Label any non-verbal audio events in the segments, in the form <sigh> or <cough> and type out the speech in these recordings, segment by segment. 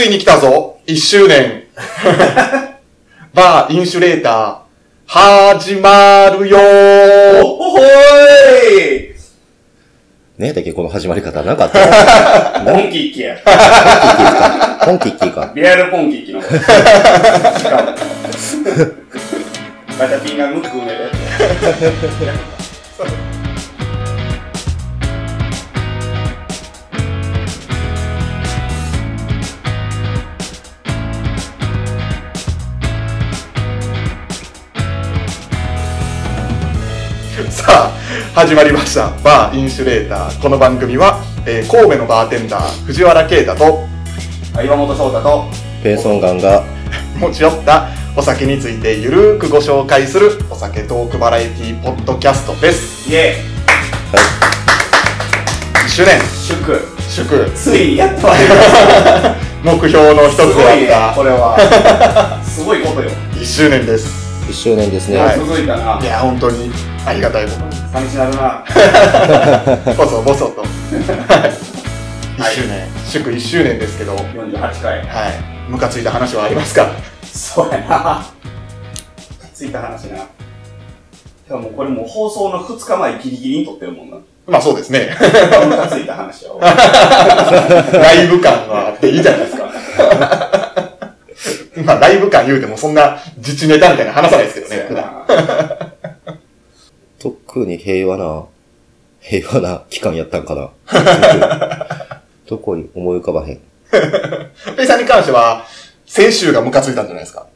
ついに来たぞ !1 周年。<laughs> バーインシュレーター、始まるよーおほーいねえだっけこの始まり方なかった <laughs> ポンキッキや。ポンキッキーか。リアルポンキッキの。ガチャピンがムック埋めるやつ。さあ、始まりました。バーインシュレーター。この番組は、えー神戸のバーテンダー、藤原啓太と、あ岩本翔太と、ペーソンガンが、持ち寄ったお酒についてゆるーくご紹介するお酒トークバラエティポッドキャストです。イェ1周年、イ祝。祝、ついにやっとありました。目標の一つすごいねであっ、これは。<laughs> すごいことよ。た1周年です。1周年ですね。はい続いたな。いや、本当にありがたいことに。寂しなるな。ボソボソと。<laughs> 1周年、祝1周年ですけど、はい。48回。ムカついた話はありますか？そうやな。ついた話な。でもこれもう放送の2日前ギリギリに撮ってるもんな。まあそうですね。ムカついた話よ。<laughs> ライブ感があっていいじゃないですか。<laughs> まあライブ感言うてもそんな自治ネタみたいな話さないですけどね。特に平和な、平和な期間やったんかな。<laughs> どこに思い浮かばへん。ペイさんに関しては、先週がムカついたんじゃないですか？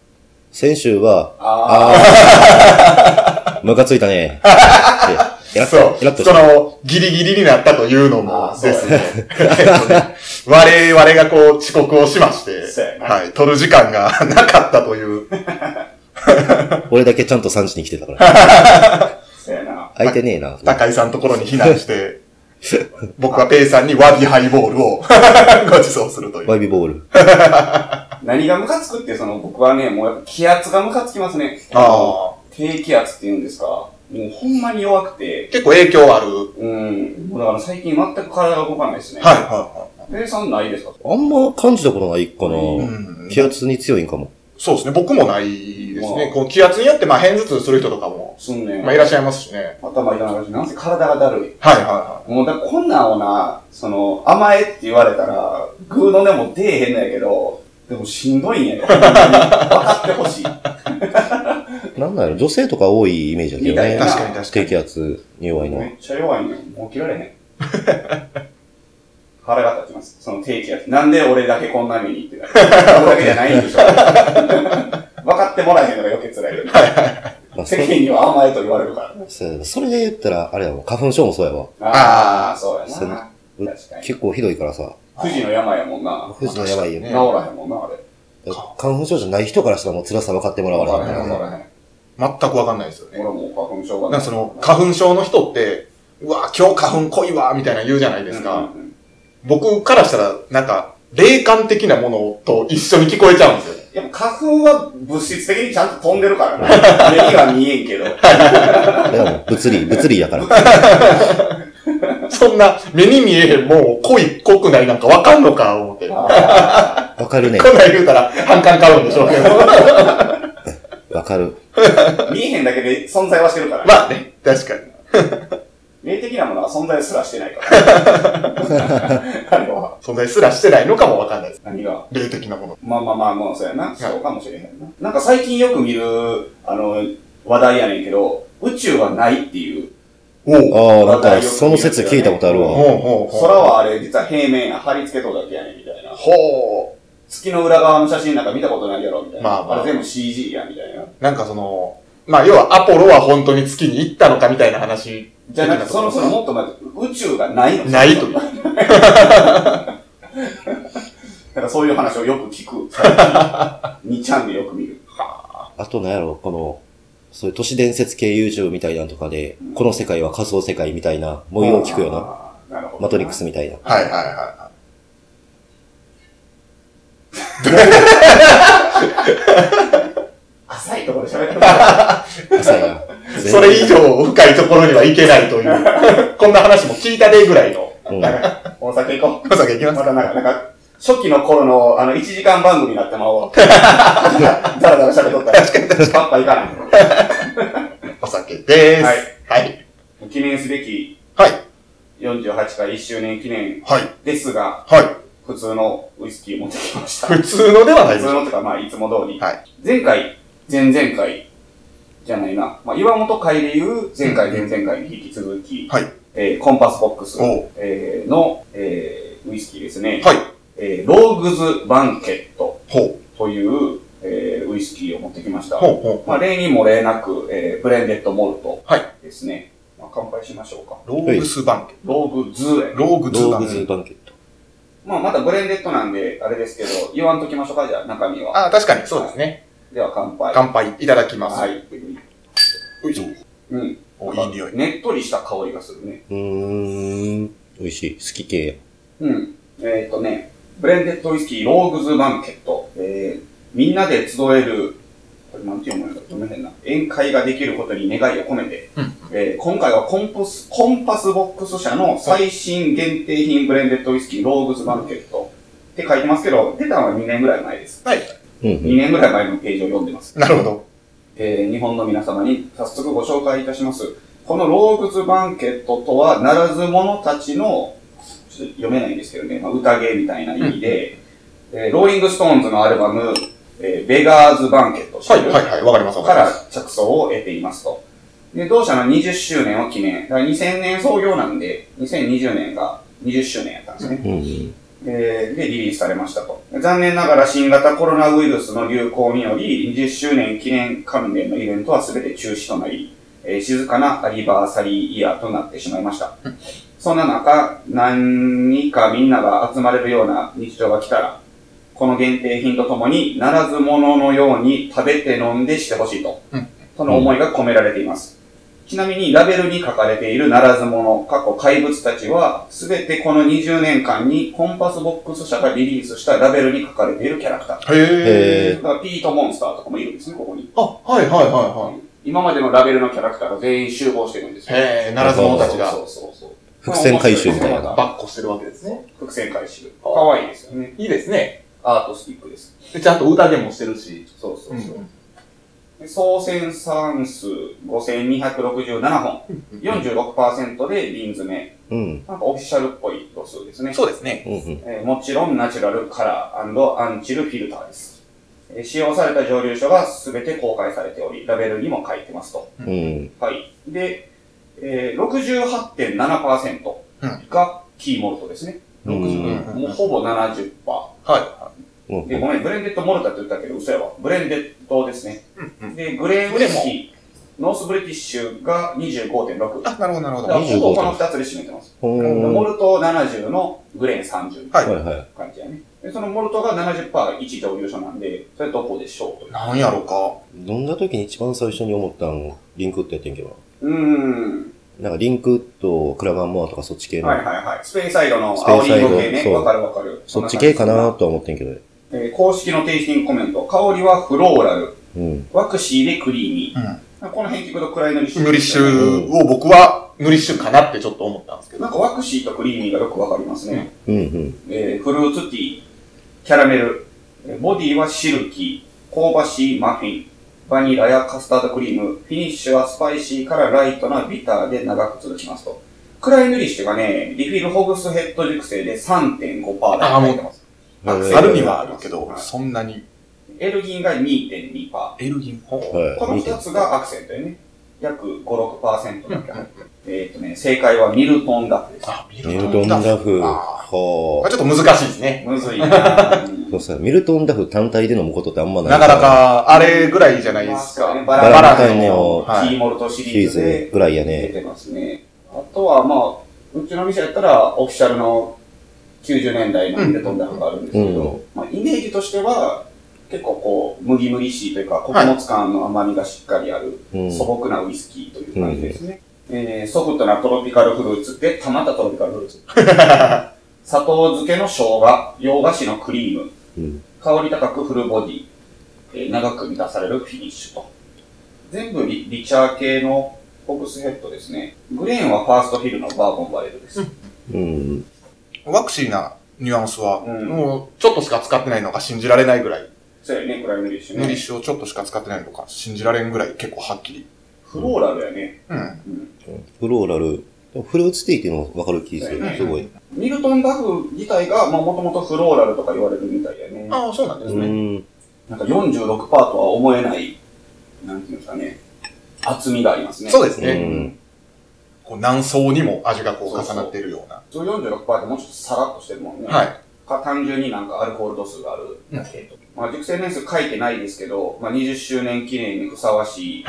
先週は、ああー、<laughs> ムカついたね。<laughs> えやっその、ギリギリになったというのもですね。我々がこう遅刻をしましてはい、取る時間がなかったという。俺だけちゃんと3時に来てたから。空いてねえな。高井さんのところに避難して、<laughs> 僕はペイさんにワビハイボールを <laughs> ご馳走するという。ワイビーボール。<laughs> 何がムカつくって、その、僕はね、もうやっぱ気圧がムカつきますね。あ低気圧って言うんですか。もうほんまに弱くて、結構影響ある。うん。もうだから最近全く体が動かないですね。はい、はペイさんないですか？あんま感じたことないかい、はい。うな。ん気圧に強いんかも。そうですね。僕もないですね。まあこう気圧によって、まあ、偏頭痛する人とかも、すんねん。まあ、いらっしゃいますしね。頭痛なるし、なんせ体がだるい。はい、はもうだこんなんをな、その、甘えって言われたら、グーの音も出えへんのやけど、でもしんどいんやよ。分かってほしい。なんだろう、女性とか多いイメージだけどね。確かに確かに。低気圧に弱いのはめ。っちゃ弱いねん。もう起きられへん。<laughs> 腹が立ちます。その低気圧。なんで俺だけこんな目にってなる。俺だけじゃないんでしょ。<laughs> 分かってもらえへんのが余計辛いよね。まあ、そ世間れ、には甘えと言われるから。それで言ったら、あれだもん、花粉症もそうやわ。ああ、そうやな。う確かに。結構ひどいからさ。富士の山やもんな。富士のやばいよ治ね。らへんもんな、あれ。花粉症じゃない人からしたらもう辛さ分かってもらわ分からへん、ないから。全くわかんないですよね。俺も花粉症がなんかその、花粉症の人って、うわ、今日花粉濃いわ、みたいな言うじゃないですか。うんうんうん僕からしたら、なんか、霊感的なものと一緒に聞こえちゃうんですよね。やっぱ花粉は物質的にちゃんと飛んでるからな。<laughs> 目には見えんけど。物理、物理やから。そんな、目に見えへんもう濃い、濃くないなんかわかんのか、思って。わかるね。なん言うたら、反感買うんでしょうけど。わかる。ー見えへんだけで存在はしてるから。まあね、確かに。霊的なものは存在すらしてないから。<laughs> あれは。存在すらしてないのかもわかんないです。何が？霊的なもの。まあまあまあ、もうそうやな。そうかもしれへんな。なんか最近よく見る、あの、話題やねんけど、宇宙はないっていう。おう。ああ、なんか、その説聞いたことあるわ。ほうほう。空はあれ、実は平面や、貼り付けとるだけやねんみたいな。ほ月の裏側の写真なんか見たことないやろみたいな。まあまあれ全部 CG や、みたいな。う。なんかその、まあ要はアポロは本当に月に行ったのかみたいな話。じゃあなんかその、そのもっと待って、宇宙がないのないという。だからそういう話をよく聞く。<laughs> 2ちゃんでよく見る。あとなんやろ、この、そういう都市伝説系 YouTube みたいなのとかで、この世界は仮想世界みたいな、模様を聞くよな。あー。なるほど。マトリックスみたいな。はいはいは浅いところで喋ってるから。朝や。い。それ以上深いところには行けないという。<laughs> こんな話も聞いたでぐらいの。うん。お酒行こう。お酒行きますまたなんか、なんか、初期の頃の、あの、1時間番組になってまうわ。だらだら喋っとったら。確かに。パッパいかない。お酒でーす。はい。はい。記念すべきはい。48回1周年記念はい。ですが、はい。普通のウイスキー持ってきました。普通のではないです。普通のとか、まあ、いつも通り。はい。前回、前々回、じゃないな。まあ、岩本会でいう前回、前々回に引き続き、はい。えーコンパスボックス、えーの、えーウイスキーですね。はい。えーローグズバンケットほという、えーウイスキーを持ってきました。う。ほうほう。まあ、例にも例なく、えーブレンデッドモルトはい。ですね。まあ、乾杯しましょうか。ローグスバンケ。ローグズエ。ローグズローグバンケ。ズバンケット。まあ、まだブレンデッドなんで、あれですけど、言わんときましょうか、じゃあ、中身は。あ、確かにそうですね。では、乾杯。乾杯いただきます。は。い。よいしょ。うん。お、いい匂い。ねっとりした香りがするね。うーん。美味しい。好き系。うん。えっ、とね、ブレンデッドウイスキーローグズバンケット。えー、みんなで集える、これなんて読むんだろう、読めへんな。宴会ができることに願いを込めて、うんえー今回はコンパス、コンパスボックス社の最新限定品ブレンデッドウイスキーローグズバンケットって書いてますけど、出たのは2年ぐらい前です。はい。うんうん。2年ぐらい前のページを読んでます。なるほど。えー日本の皆様に早速ご紹介いたします。このローグズバンケットとは、ならず者たちの、ちょっと読めないんですけどね、まあ、宴みたいな意味で、えーローリングストーンズのアルバム、えーベガーズバンケットはい、はい、はい。わかります、わか。ら着想を得ていますと。で、同社の20周年を記念、だから2000年創業なんで、2020年が20周年やったんですね。うんうん。えーで、リリースされましたと。残念ながら新型コロナウイルスの流行により、20周年記念関連のイベントは全て中止となり、えー静かなアニバーサリーイヤーとなってしまいました。そんな中、何かみんなが集まれるような日常が来たら、この限定品とともに、ならず者のように食べて飲んでしてほしいと。うんその思いが込められています。ちなみに、ラベルに書かれているならず者、過去怪物たちは、すべてこの20年間にコンパスボックス社がリリースしたラベルに書かれているキャラクター。へー。だからピートモンスターとかもいるんですね、ここに。あ、はい、はい、はい、は今までのラベルのキャラクターが全員集合してるんですい。よ。へー、ならず者たちがそうそうそう。伏線回収みたいなババッコしてるわけですね。伏線回収。かわいいですよね。いいですね。アーティスティックです。でちゃんと宴もしてるし。そうそうそう。うんで総生産数5267本。46%で瓶詰め。うん。なんかオフィシャルっぽい度数ですね。そうですね。えーもちろんナチュラルカラーノンチルフィルターです。えー使用された蒸留所が全て公開されており、ラベルにも書いてますと。うん。はい。で、えー、68.7%がキーモルトですね。うんうんもうほぼ70%。はうんで、ごめん、ブレンデッドモルトって言ったけど、嘘やわ。ブレンデッドですね。い。うん。で、グレーンウイスキー、ノースブリティッシュが25.6。あ、なるほど、なるほど。だからはほぼこの2つで占めてます。モルト70のグレーン30。い。はいはい。感じやね。で、そのモルトが70%一蒸留所なんで、それどこでしょうと。なんやろか。飲んだ時に一番最初に思ったん、リンクウッドやってんけどうーん。な。なんかリンクウッド、クラガンモアとかそっち系の、はいはいはい。スペインサイドのスペイン青サイドリンゴ系ね。そうわかるわかる。そっち系かなとは思ってんけど。えー公式のテイスティングコメント。香りはフローラル。うん。ワクシーでクリーミうん。ー。この辺聞くとクライヌリッシュ。ヌリッシュを僕は、ヌリッシュかなってちょっと思ったんですけど。なんかワクシーとクリーミーがよくわかりますね。うんうん。えーフルーツティー、キャラメル、えーボディはシルキー、香ばしいマフィン、バニラやカスタードクリーム、フィニッシュはスパイシーからライトなビターで長く続きますと。クライヌリッシュがね、リフィルホグスヘッド熟成で3.5%だと書いてます。あへーあるにはあるけどは、いそんなに。エルギンが2.2%。エルギン。この見て2つがアクセントよね。約5、6%だけ入ってる。えっとね、正解はミルトンダフです。あ、ミミルトンダフ。あほーちょっと難しいですね。むずい。<laughs> そうさ、ミルトンダフ単体で飲むことってあんまない。なかな。か、あれぐらいじゃないですか。ババランタインのキーモルトシシリーーズぐらいや出ね。てますね。あとは、まあ、うちの店やったら、オフィシャルの90年代のミルトンダフがあるんですけど、うんまあ、イメージとしては、結構こう、麦々しいというか、穀物感の甘みがしっかりある、うん。素朴なウイスキーという感じですね。えーソフトなトロピカルフルーツで、たまったトロピカルフルーツ。<laughs> 砂糖漬けの生姜、洋菓子のクリーム、うん。香り高くフルボディ、えー長く満たされるフィニッシュと。全部リリチャー系のホグスヘッドですね。グレーンはファーストフィルのバーボンバレルです。うん。ワクシーなニュアンスは。うんもう、ちょっとしか使ってないのが信じられないぐらい。そうやね、これは塗り酒ね。塗り酒をちょっとしか使ってないのか信じられんぐらい結構はっきり。フローラルやね。うん。うん。フローラル。フルーツティーっていうのもわかる気するうん。すごい。ミルトンダフ自体が、まあ、もともとフローラルとか言われるみたいやね。ああ、そうなんでうすね。ん。なんか46%とは思えない、なんていうんですかね、厚みがありますね。うそうですね。ん。こう何層にも味がこう重なっているような。普通46%ってもうちょっとさらっとしてるもんね。はい。か単純になんかアルコール度数があるだけと。まあ、熟成年数書いてないですけど、まあ、20周年記念にふさわしい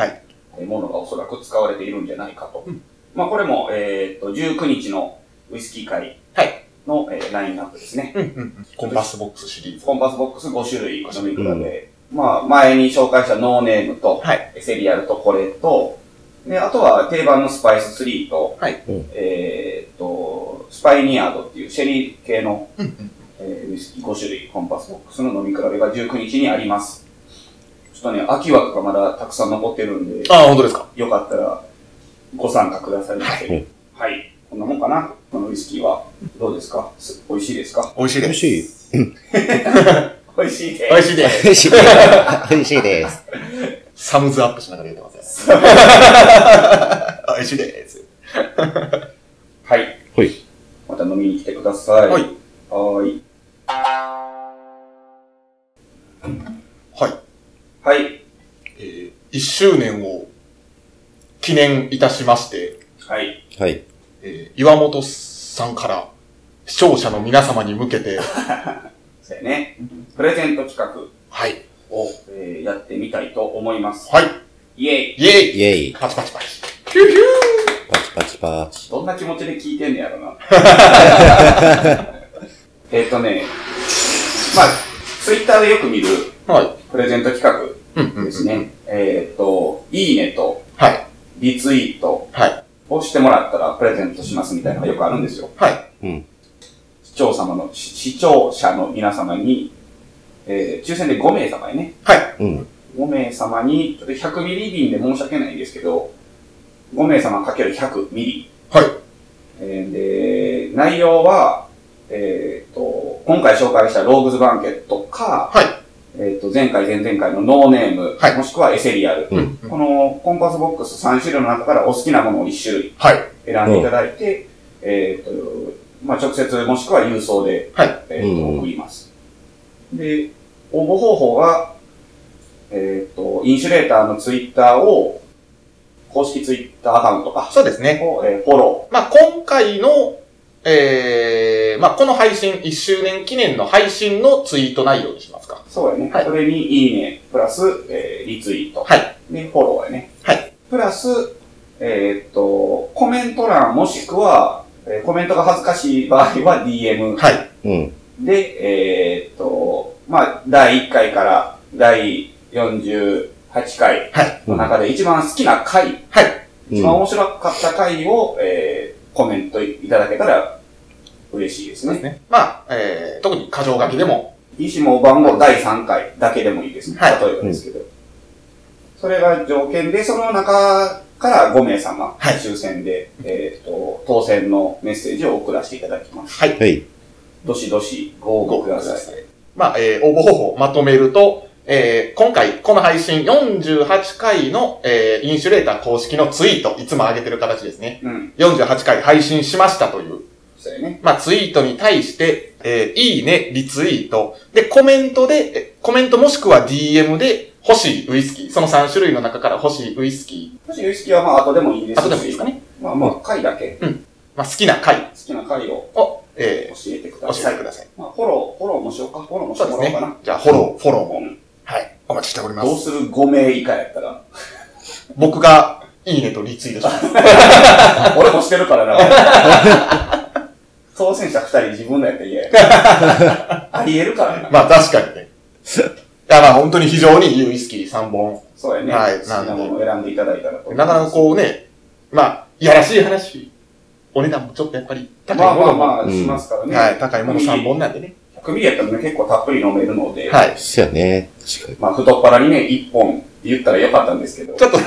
ものがおそらく使われているんじゃないかと。うんまあ、これも、えーっと、19日のウイスキー会はいの、えーラインナップですね。うんうんうん。コンパスボックスシリーズ。コンパスボックス5種類飲み比べ。まあ、前に紹介したノーネームと、はいエセリアルとこれと、で、あとは定番のスパイスツリーと、はいうんえーっと、スパニアードっていうシェリー系の、うんうんえーウイスキー5種類、コンパスボックスの飲み比べが19日にあります。ちょっとね、秋枠がまだたくさん残ってるんで、ああ、本当ですか？よかったらご参加くださいませ。はいはい。こんなもんかな？このウイスキーは。どうですか？す美味しいですか？美味しいです。美味しい。<laughs> 美味しいです。美味しいです。<laughs> 美味しいです。サムズアップしますよ。美味しいです。はい。はい。また飲みに来てください。はい。はーい。はい。はい。えー、1周年を記念いたしまして、はい。はい。えー、岩本さんから視聴者の皆様に向けて、<laughs> そうやね。プレゼント企画はい。を、えーやってみたいと思います。はい。イェイイェイイェイ。パチパチパチ。ヒューヒュパチパチパチ。どんな気持ちで聞いてんねやろな。<laughs> えっとね、まあ、ツイッターでよく見るーはい。プレゼント企画うんうんうんですね。えっと、いいねとはい。リツイートはい。をしてもらったらプレゼントしますみたいなのがよくあるんですよ。はい。うん。視聴様の、し視聴者の皆様に、えー抽選で5名様にね、はい。うん。5名様に、ちょっと100ミリ瓶で申し訳ないんですけど、5名様かける100ミリ。はい。えーで、内容は、えっ、と、今回紹介したローグズバンケットか、はい。えっ、と、前回、前々回のノーネーム、はいもしくはエセリアル。うんこのコンパスボックス3種類の中からお好きなものを1種類はい。選んでいただいて、えっ、と、まあ、直接もしくは郵送で、はいえーとうん送ります。で、応募方法は、えっ、と、インシュレーターのツイッターを、公式ツイッターアカウントか、そうですね。を、えーフォロまあ、今回の、えー、まあ、この配信、1周年記念の配信のツイート内容にしますか。ー。そうやね。はいそれにいいね、プラス、えーリツイート。はい。で、フォローやね。はい。プラス、えっ、と、コメント欄もしくは、えーコメントが恥ずかしい場合は DM はい。うん。で、えーっと、まあ、第1回から第48回はい。の中で一番好きな回、はい。うん一番面白かった回を、えーコメントいただけたら嬉しいですね。ね。まあ、えー、特に箇条書きでも、いいしもう番号第3回だけでもいいですね。はい例えばですけど。それが条件で、その中から5名様、はい抽選で、えーっと、当選のメッセージを送らせていただきます。はい。はい。どしどしご応募ください。まあ、えー、応募方法まとめると、えー、今回、この配信48回の、えー、インシュレーター公式のツイート、いつも上げてる形ですね。うん。48回配信しましたという、そうやね。まあ、ツイートに対して、えー、いいね、リツイート。で、コメントで、えコメントもしくは DM で欲しいウイスキー。その3種類の中から欲しいウイスキもしウイスキーはまあ後でもいいでー。すし。あとでもいいですかね。まあまあ、回だけ、まあ、好きな回好きな回をを、え教えてくー、ださい。教えてください。まあ、フォロー、フォローもしようか。フォローもしそうですねてもらおうかな。。じゃあ、フォロー、フォローも。うんはい。お待ちしております。どうする ?5 名以下やったら？僕が、いいねとリツイートします。<laughs> 俺もしてるからな。当選者2人自分のやったら嫌や。ありえるからな。まあ確かにね。いやまあ本当に非常にいいウイスキー3本。そうやね。はいなものを選んでいただいたらと。なかなかこうね、まあ、いやらしい話、お値段もちょっとやっぱり高まあいものも、まあまあ、しますからね。はい、高いもの3本なんでね。100ミリやったらね、結構たっぷり飲めるので、はい。そやね。確かに。まあ、太っ腹にね、1本って言ったらよかったんですけど。ちょっと、<laughs>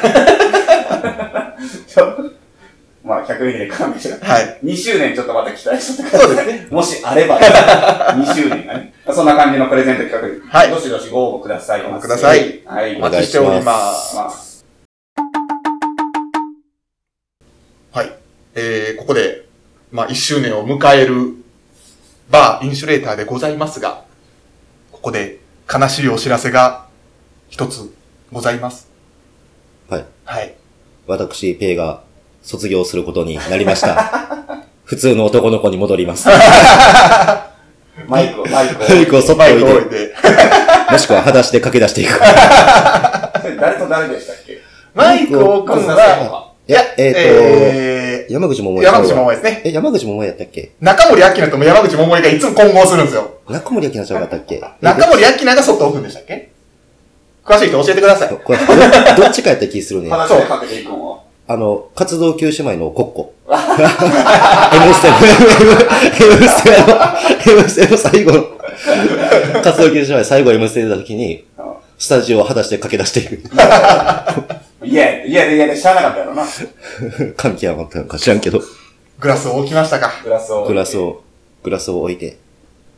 まあ、100円で勘弁してはい。い。2周年ちょっとまた期待してください。そうですね。もしあれば、<laughs> 2周年がね。そんな感じのプレゼント企画に、はいどしどしご応募ください。ご応募ください。はい。お待ちしております。まあはい。えー、ここで、まあ、1周年を迎えるバーインシュレーターでございますが、ここで悲しいお知らせが一つございます。はい。はい。私、ペイが卒業することになりました。<laughs> 普通の男の子に戻ります。<laughs> マイクを、マイクを。マイクをそ置いて、いて。<laughs> もしくは裸足で駆け出していく。誰と誰でしたっけ？マイクを置くのは、いや、えっ、えと、山口百ー、恵山口百恵ですね。え、山口百恵やったっけ？中森明菜とも山口百恵がいつも混合するんですよ。中森明菜ちゃうかったっけ？中森明菜がそっと置くんでしたっけ？詳しい人教えてください。ど <laughs> どっちかやった気するね。話でかけていくのは。あの、活動休止前のコッコ。M ステの、M ステの、M ステの最後の、活動休止前最後 M ステ出た時に、スタジオを裸足で駆け出していく。いや、いや、いや、いや、知らなかったやろな。<laughs> 歓喜余ったのか知らんけど、グラスを置きましたか。グラスを。グラス。を、グラスを置いて。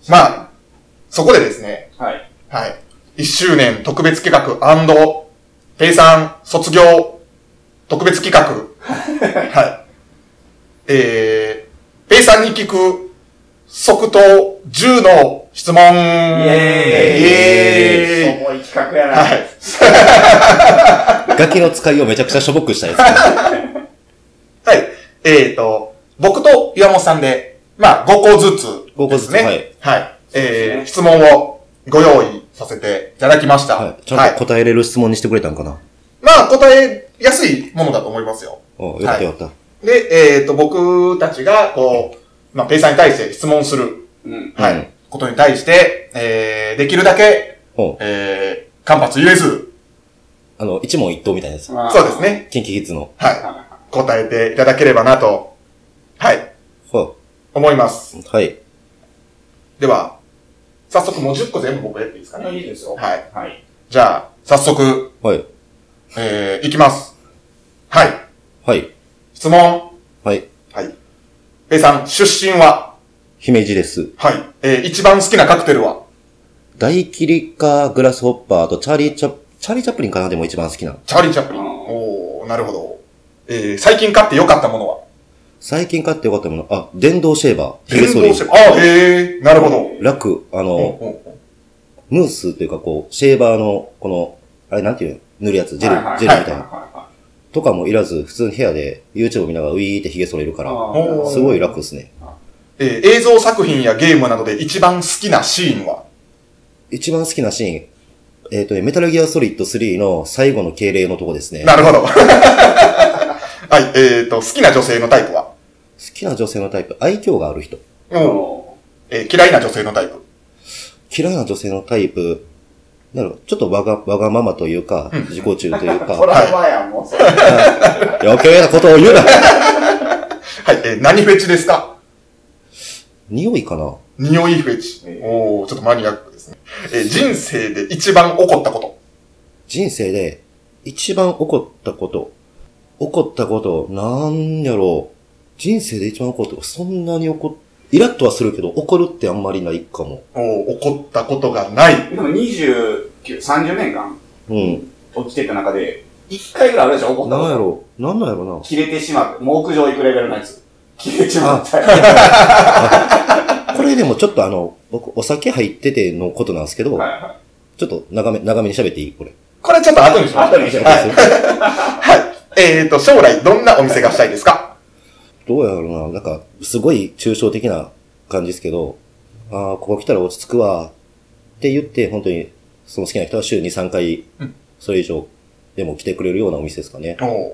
まあ、そこでですね、はい。はい。1周年特別企画ペイさん卒業特別企画。<laughs> はい。えー、ペイさんに聞く即答10の質問。イイエーイエーイ重い企画やな。はい。ガキの使いをめちゃくちゃしょぼくしたやつね。はい。えーと、僕と岩本さんで、まあ、5個ずつ、5個ずつね。はい。はい。えー、質問をご用意させていただきました。はい。ちゃんと答えれる質問にしてくれたんかな？まあ、答えやすいものだと思いますよ。およかったよかっで、えっ、と、僕たちが、こう、まあ、ペイさんに対して質問する、うん。はい、うんことに対して、えー、できるだけ、えー、間髪入れず、あの、一問一答みたいなやつ。そうです。ね。キンキキッズの。はい。答えていただければなと、はい、は思います。はい。では、早速もう10個全部僕やっていいですかね？いいですよ。はい。はい。じゃあ、早速、はい。えー、いきます。はい。はい。質問。はい。はい。ペイさん、出身は？姫路です。はい。えー、一番好きなカクテルは？大キリカ、グラスホッパーとチャーリーチャ、チャーリーチャップリンかな？でも一番好きな。チャーリー・チャップリン。うんおー、なるほど。えー、最近買って良かったものは？最近買ってよかったもの、あ、電動シェーバー。電動。シェーバーあ、へー、なるほど。楽、あうんの、ムースというかこう、シェーバーの、この、あれなんていうの？塗るやつ、ジェル、はいはいジェルみたいな。はいはいはとかもいらず、普通に部屋で YouTube 見ながらウィーって髭剃れるから、すごい楽ですね。えー、映像作品やゲームなどで一番好きなシーンは？一番好きなシーン、えっ、とね、メタルギアソリッド3の最後の敬礼のとこですね。なるほど。<laughs> はい、えーと、好きな女性のタイプは？好きな女性のタイプ、愛嬌がある人。うん。おえー嫌いな女性のタイプ？嫌いな女性のタイプ、なるほどちょっとわが、わがままというか、うん。自己中というトか、ラウマやん、もう。<laughs> 余計なことを言うな。<laughs> はい、えー何フェチですか？匂いかな？匂いフェチ。えーおー、ちょっとマニアックですね。えー人生で一番怒ったこと。人生で一番怒ったこと。怒ったこと、なんやろう。人生で一番怒ったこと、そんなに怒っ、イラッとはするけど、怒るってあんまりないかも。おー、怒ったことがない。でも29、30年間うん。起きてた中で、1回ぐらいあるでしょ怒ったことなんやろう。なんなんやろな。切れてしまって、もう屋上行くレベルのやつ。切れてしまった。これでもちょっとあの、僕、お酒入っててのことなんですけど、はいはちょっと長め、長めに喋っていい？これ。これちょっと後にします。後にしますはい。はい。えーと、将来どんなお店がしたいですか？どうやろうな。なんか、すごい抽象的な感じですけど、ああ、ここ来たら落ち着くわ。って言って、本当に、その好きな人は週2、3回うん、それ以上でも来てくれるようなお店ですかね。おー。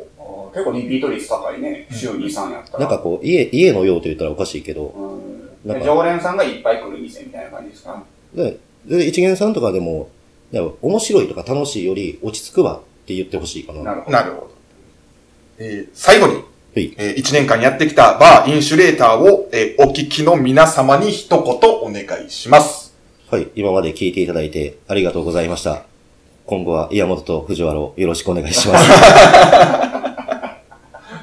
い。結構リピート率高いね。週2、3やったら。なんかこう、家、家のようと言ったらおかしいけど、うん、常連さんがいっぱい来る店みたいな感じですか？で、で一元さんとかでも、でも面白いとか楽しいより落ち着くわって言ってほしいかな。なるほど。なるほど。えー最後に、はいえ1年間やってきたバーインシュレーターを、えーお聞きの皆様に一言お願いします。はい。今まで聞いていただいてありがとうございました。今後は岩本と藤原をよろしくお願いします。<laughs>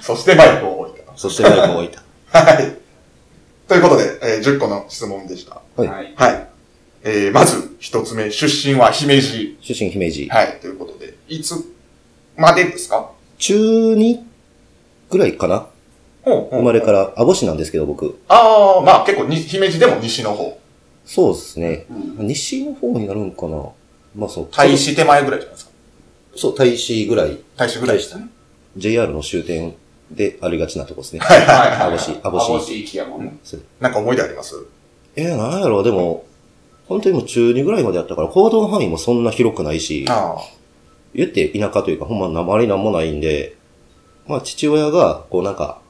そしてマイクを置いたと。そしてマイクを置いた。<laughs> はい。ということで、えー10個の質問でした。はいはい。はい。えー、まず、一つ目、出身は姫路。出身姫路。はい。ということで、いつまでですか？中2ぐらいかな？生まれから、網干なんですけど、僕。ああ、まあ結構に、姫路でも西の方。そうですね。うん西の方になるんかな？まあそう。大使手前ぐらいじゃないですか。そう、大使ぐらい。大使ぐらいでしたね。JR の終点でありがちなとこですね。はいはいはい。網干、網網干。干駅やもんね。なんか思い出あります？えー、なんやろう、でも、本当にもう中2ぐらいまでやったから、行動範囲もそんな広くないし、あ言って田舎というか、ほんまあまりなんもないんで、まあ父親が、こうなんか、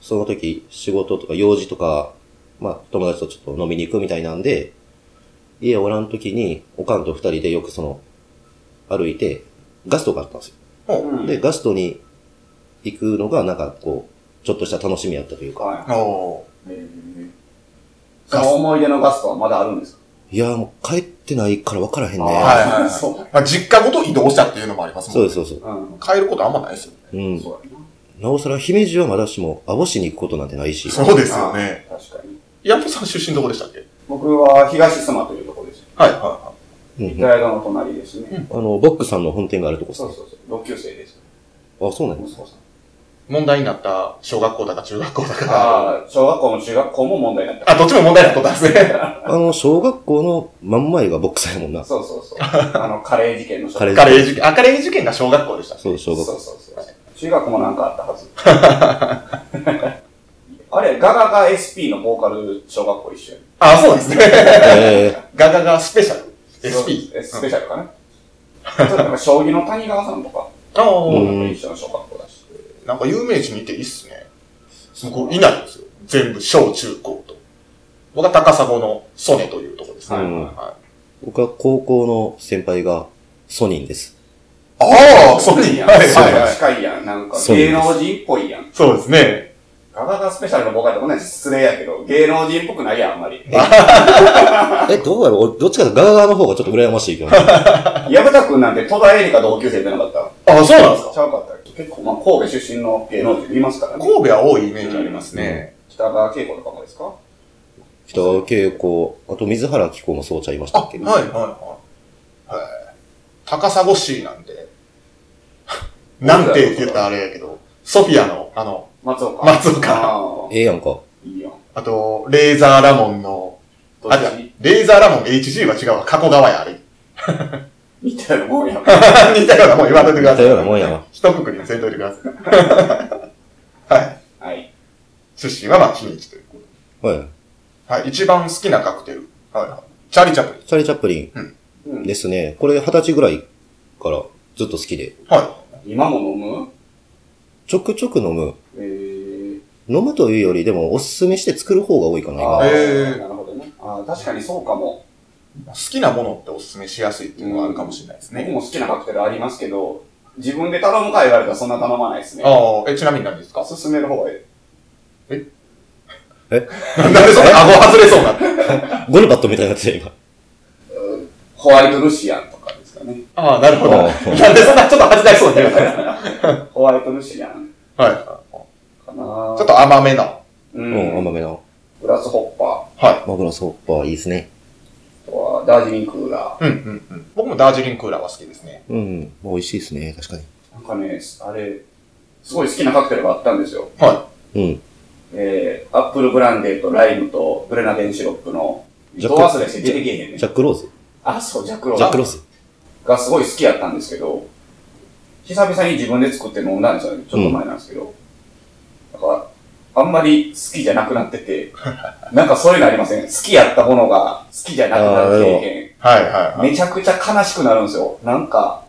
その時仕事とか用事とか、まあ友達とちょっと飲みに行くみたいなんで、家おらん時に、おかんと二人でよくその、歩いて、ガストがあったんですよ。で、ガストに行くのがなんかこう、ちょっとした楽しみやったというか、はい。おーえーその思い出のガストはまだあるんですか？いや、もう帰ってないから分からへんね。はいはいはいそう。まあ、実家ごと移動したっていうのもありますもんそうです、そうです。うん。帰ることあんまないですよね。うん。そうやなおさら姫路はまだしも、網干に行くことなんてないし。そうですな。よね。確かに。ヤンポさん出身どこでしたっけ？僕は東須磨というところです。はいはいはうんうんの隣ですね。あの、ボックさんの本店があるとこですね。そうそうそう。同級生です。あ、そうなんです息子さん。い。問題になった小学校だか中学校だか。ああ、小学校も中学校も問題になった。あ、どっちも問題になったんですね。<laughs> あの、小学校の真ん前がボックさんやもんな。そうそうそう。あの、カレー事件の小カレーカレー事件、あ、カレー事件が小学校でした。そう、小学校。そうそうそう。中学もなんかあったはず。<laughs> あれ、ガガガ SP のボーカル小学校一緒あ、そうですね。えガガガスペシャル。SP。えスペシャルかな？ちょっとなんか将棋の谷川さんとか、ああ、うん一緒の小学校だし。なんか有名人にいていいっすね。僕いないんですよ。全部小中高と。僕は高砂のソネというところですね。うんは僕は高校の先輩がソニーです。い、ああ、ソニー。やん。はいはいはい。近いやん。なんかそうです芸能人っぽいやん。そうですね。ガガガスペシャルのボーカルってこんなに失礼やけど、芸能人っぽくないやん、あんまり。え、<laughs> どうやろう？俺どっちかとガガガの方がちょっと羨ましいけどね。<laughs> 矢田くんなんて戸田恵梨香同級生じゃなかった？あ、そうなんですか？ちゃうかっ結構、まあ、神戸出身の芸能人いますからね。神戸は多いイメージありますね。北川景子とかもですか？北川景子、あと水原希子もそうちゃいましたあ、っけ？はいはいはい。はい。高砂市なんで。<laughs> なんて言ったらあれやけど、ソフィアの、あの、松岡。松岡あええやんか。ーいいやん。あと、レーザーラモンの、あ、じゃちレーザーラモン HG は違うわ。加古川や、あれ。似たようなもんやん。<laughs> 似たようなもん言わんといてください。似たようなもんやわ。一括りにせんといてください。<laughs> はい。はい。出身はまあ、姫路というこはい。と。はい。一番好きなカクテル。はいはい。チャーリーチャップリン。チャーリー・チャップリンうん。ですね。これ二十歳ぐらいからずっと好きで。は今も飲む？ちょくちょく飲む。えー。飲むというより、でもおすすめして作る方が多いかな、今。あーへーなるほどね。あー確かにそうかも。い。好きなものっておすすめしやすいっていうのがあるかもしれないですね。僕も好きなカクテルありますけど、自分で頼むか言われたらそんな頼まないですね。ああ、え、ちなみに何ですか？勧める方がいい。<laughs> なんでそんな <laughs> 顎外れそうな？<laughs> ゴルバットみたいになってた今。ホワイトルシアンとかですかね。ああ、なるほど。あなんでそんなちょっと恥ずかしそうにホワイトルシアンはい。かなちょっと甘めな。ううん、ん。甘めな。グラスホッパはマグラスホッパーいいですね。はダージリンクーラい。うんうんうん。僕もダージリンクーラーは好きですね。うん。美味しいですね、確かに。ー。なんかね、あれ、すごい好きなカクテルがあったんですよ。はうん。えー、アップルブランデーとライムとグレナデンシロップの、どジャック忘れして出てけえへんねジ。ャックローズあ、そう、ジャックロージャックローズがすごい好きやったんですけど、久々に自分で作って飲んだんですよね。ちょっと前なんですけど。だから、あんまり好きじゃなくなってて、なんかそういうのありません？好きやったものが好きじゃなくなる経験。はいはいはい。めちゃくちゃ悲しくなるんですよ。なんか、